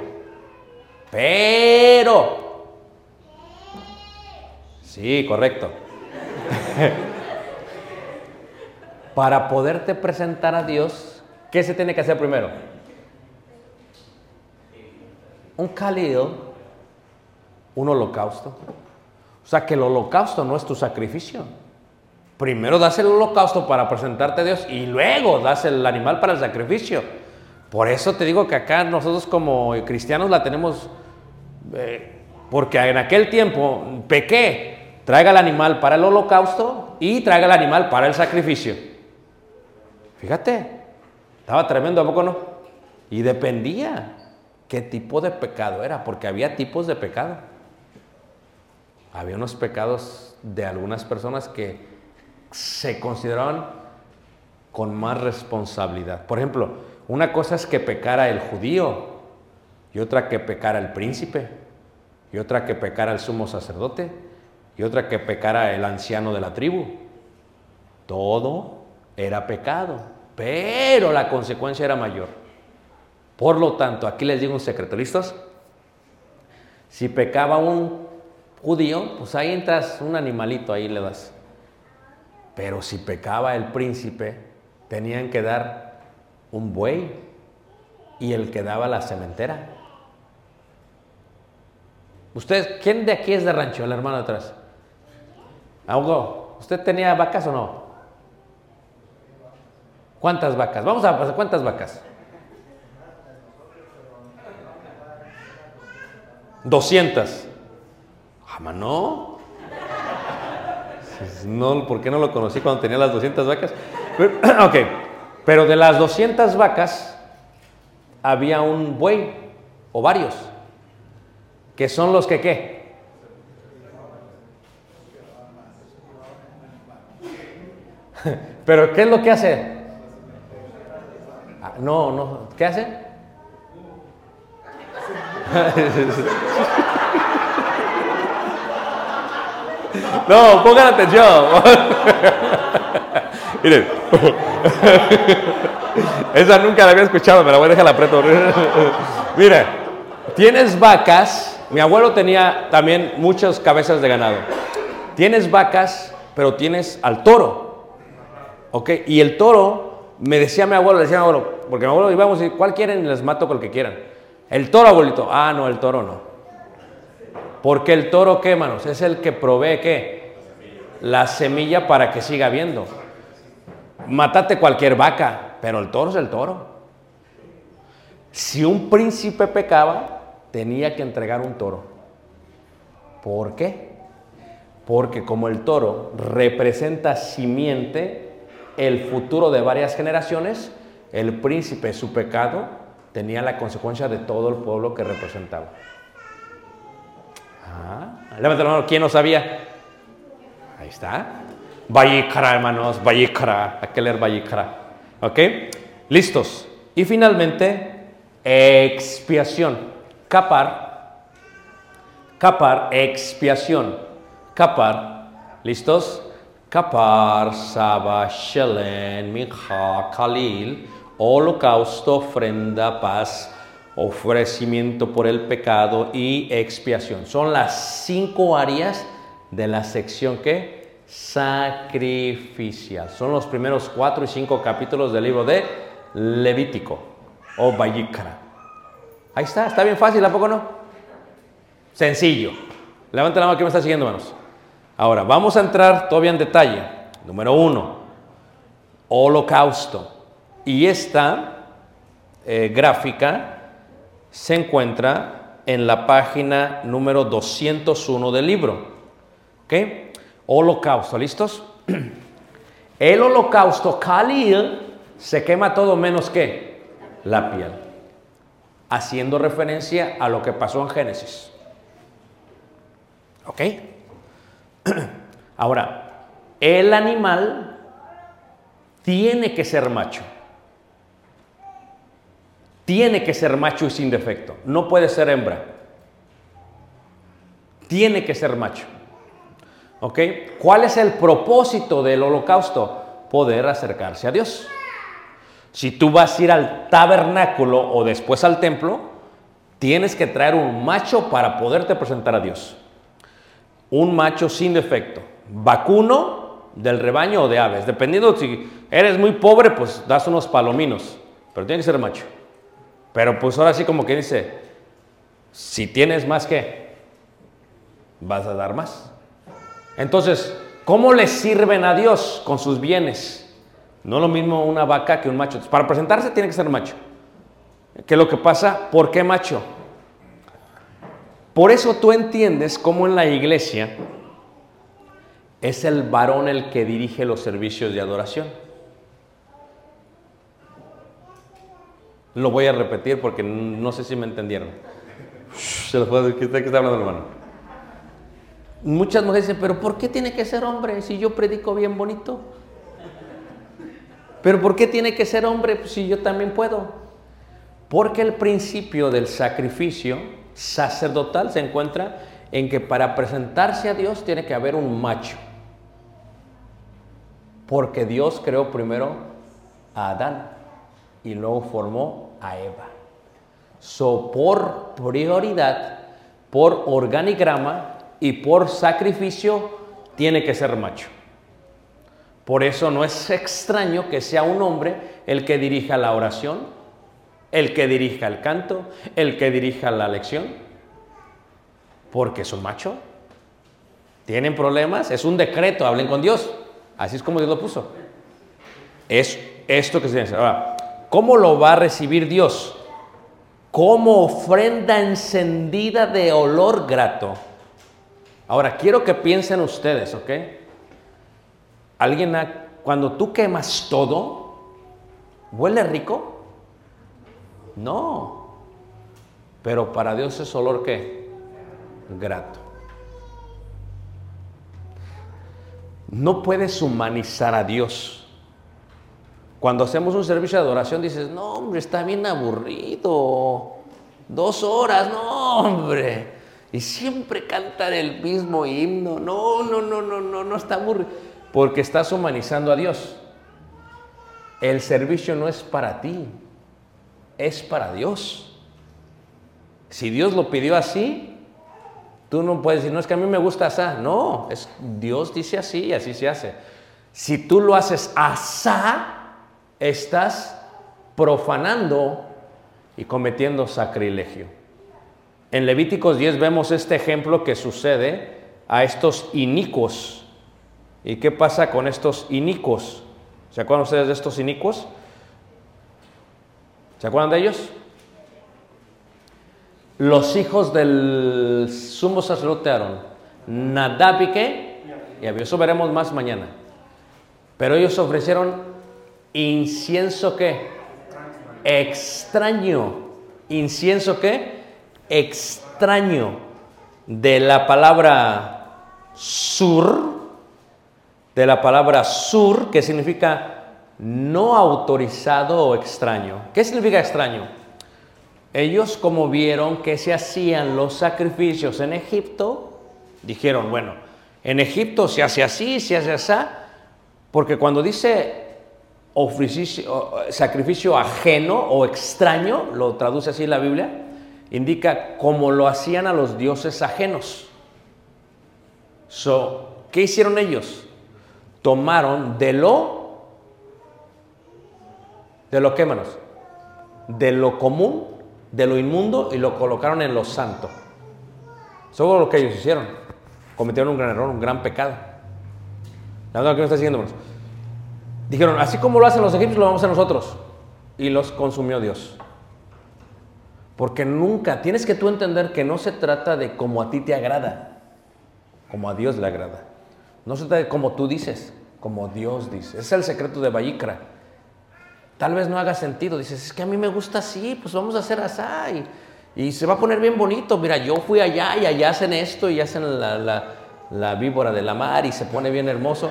Speaker 1: pero. Sí, correcto. Para poderte presentar a Dios, ¿qué se tiene que hacer primero? Un Khalil, un holocausto. O sea que el holocausto no es tu sacrificio. Primero das el holocausto para presentarte a Dios y luego das el animal para el sacrificio. Por eso te digo que acá nosotros como cristianos la tenemos, eh, porque en aquel tiempo pequé, traiga el animal para el holocausto y traiga el animal para el sacrificio. Fíjate, estaba tremendo, ¿a poco no? Y dependía qué tipo de pecado era, porque había tipos de pecado. Había unos pecados de algunas personas que se consideraban con más responsabilidad. Por ejemplo, una cosa es que pecara el judío y otra que pecara el príncipe y otra que pecara el sumo sacerdote y otra que pecara el anciano de la tribu. Todo era pecado, pero la consecuencia era mayor. Por lo tanto, aquí les digo un secreto, ¿listos? Si pecaba un judío, pues ahí entras un animalito, ahí le das. Pero si pecaba el príncipe, tenían que dar un buey y el que daba la cementera. ¿Usted, quién de aquí es de rancho? El hermano atrás. Hugo, ¿usted tenía vacas o no? ¿Cuántas vacas? Vamos a pasar, ¿cuántas vacas? 200. No. No, ¿por qué no lo conocí cuando tenía las 200 vacas? Pero, ok, pero de las 200 vacas había un buey o varios, que son los que qué? Pero ¿qué es lo que hace? Ah, no, no, ¿qué hace? No, pongan atención. Miren. Esa nunca la había escuchado, me la voy a dejar la apreto. Mira, tienes vacas. Mi abuelo tenía también muchas cabezas de ganado. Tienes vacas, pero tienes al toro. ¿Ok? Y el toro, me decía mi abuelo, le decía mi abuelo, porque mi abuelo íbamos y ¿cuál quieren? Y les mato con el que quieran. El toro, abuelito. Ah, no, el toro no. Porque el toro, ¿qué, manos? Es el que provee, ¿qué? La semilla para que siga viendo. Mátate cualquier vaca, pero el toro es el toro. Si un príncipe pecaba, tenía que entregar un toro. ¿Por qué? Porque como el toro representa simiente, el futuro de varias generaciones, el príncipe, su pecado, tenía la consecuencia de todo el pueblo que representaba. Ah, levanta la mano, ¿quién no sabía? Ahí está. Vallicra, hermanos, Vallicra. Hay que leer Vallicra. ¿Ok? Listos. Y finalmente, expiación. Capar. Capar, expiación. Capar. ¿Listos? Capar, Saba, Shelen, Minja, Khalil. Holocausto, ofrenda, paz, ofrecimiento por el pecado y expiación. Son las cinco áreas de la sección que sacrificial. Son los primeros cuatro y cinco capítulos del libro de Levítico o Vallicra. Ahí está, está bien fácil, ¿a poco no? Sencillo. Levanta la mano que me está siguiendo, hermanos. Ahora, vamos a entrar todavía en detalle. Número uno, holocausto. Y esta eh, gráfica se encuentra en la página número 201 del libro. ¿Ok? Holocausto, ¿listos? El holocausto, Khalil, se quema todo menos que la piel, haciendo referencia a lo que pasó en Génesis. ¿Ok? Ahora, el animal tiene que ser macho. Tiene que ser macho y sin defecto. No puede ser hembra. Tiene que ser macho. ¿Ok? ¿Cuál es el propósito del holocausto? Poder acercarse a Dios. Si tú vas a ir al tabernáculo o después al templo, tienes que traer un macho para poderte presentar a Dios. Un macho sin defecto. Vacuno del rebaño o de aves. Dependiendo si eres muy pobre, pues das unos palominos. Pero tiene que ser macho. Pero pues ahora sí como que dice, si tienes más que, vas a dar más. Entonces, ¿cómo le sirven a Dios con sus bienes? No lo mismo una vaca que un macho. Para presentarse tiene que ser macho. ¿Qué es lo que pasa? ¿Por qué macho? Por eso tú entiendes cómo en la iglesia es el varón el que dirige los servicios de adoración. Lo voy a repetir porque no sé si me entendieron. Se lo puedo decir, ¿qué está hablando, hermano? Muchas mujeres dicen, pero ¿por qué tiene que ser hombre si yo predico bien bonito? ¿Pero por qué tiene que ser hombre si yo también puedo? Porque el principio del sacrificio sacerdotal se encuentra en que para presentarse a Dios tiene que haber un macho. Porque Dios creó primero a Adán y luego formó a Eva. So, por prioridad, por organigrama y por sacrificio, tiene que ser macho. Por eso no es extraño que sea un hombre el que dirija la oración, el que dirija el canto, el que dirija la lección, porque es un macho. ¿Tienen problemas? Es un decreto, hablen con Dios. Así es como Dios lo puso. Es esto que se dice. Ahora, ¿cómo lo va a recibir Dios? Como ofrenda encendida de olor grato. Ahora, quiero que piensen ustedes, ¿ok? Alguien, cuando tú quemas todo, ¿huele rico? No. Pero para Dios es olor qué? Grato. No puedes humanizar a Dios. Cuando hacemos un servicio de adoración dices, no hombre, está bien aburrido. Dos horas, no hombre. Y siempre cantar el mismo himno. No, no, no, no, no, no está aburrido. Porque estás humanizando a Dios. El servicio no es para ti, es para Dios. Si Dios lo pidió así, Tú no puedes decir, no es que a mí me gusta asá. No, Dios dice así y así se hace. Si tú lo haces asá, estás profanando y cometiendo sacrilegio. En Levíticos 10 vemos este ejemplo que sucede a estos inicuos. ¿Y qué pasa con estos inicuos? ¿Se acuerdan ustedes de estos inicuos? ¿Se acuerdan de ellos? los hijos del sumo sacerdote Aarón, Nadab y qué? Y eso veremos más mañana. Pero ellos ofrecieron incienso qué? Extraño. ¿Incienso qué? Extraño. De la palabra sur, de la palabra sur, que significa no autorizado o extraño. ¿Qué significa extraño? Ellos como vieron que se hacían los sacrificios en Egipto, dijeron, bueno, en Egipto se hace así, se hace así, porque cuando dice sacrificio ajeno o extraño, lo traduce así la Biblia, indica como lo hacían a los dioses ajenos. So, ¿Qué hicieron ellos? Tomaron de lo, de lo qué, manos? De lo común, de lo inmundo y lo colocaron en lo santo. Eso fue lo que ellos hicieron. Cometieron un gran error, un gran pecado. Que me está siguiendo, hermanos. Dijeron, así como lo hacen los egipcios, lo vamos a hacer nosotros. Y los consumió Dios. Porque nunca, tienes que tú entender que no se trata de como a ti te agrada, como a Dios le agrada. No se trata de como tú dices, como Dios dice. Ese es el secreto de Vallicra. Tal vez no haga sentido. Dices, es que a mí me gusta así, pues vamos a hacer así. Y, y se va a poner bien bonito. Mira, yo fui allá y allá hacen esto y hacen la, la- la víbora de la mar y se pone bien hermoso.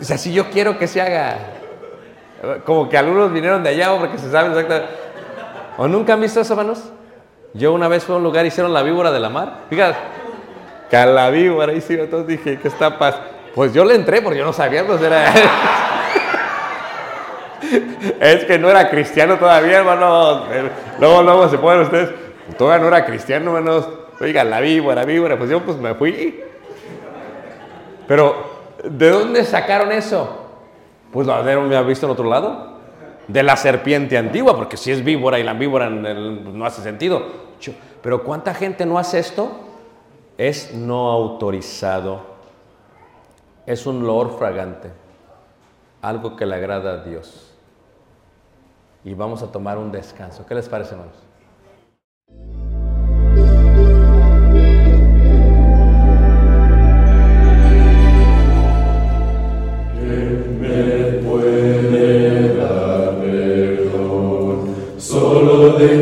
Speaker 1: Dice, así yo quiero que se haga. Como que algunos vinieron de allá porque se saben exactamente. ¿O nunca han visto eso, hermanos? Yo una vez fui a un lugar hicieron la víbora de la mar. Fíjate, que a la víbora sí, entonces dije, ¿qué está pas? Pues yo le entré porque yo no sabía, pues era. es que no era cristiano todavía, hermano. Luego, luego se ponen ustedes. Todavía no era cristiano, hermanos. Oiga, la víbora, víbora. Pues yo pues me fui. Pero, ¿de dónde sacaron eso? Pues lo habían visto en otro lado. De la serpiente antigua, porque si es víbora y la víbora el- no hace sentido. Pero ¿cuánta gente no hace esto? Es no autorizado. Es un olor fragante. Algo que le agrada a Dios. Y vamos a tomar un descanso. ¿Qué les parece, hermanos?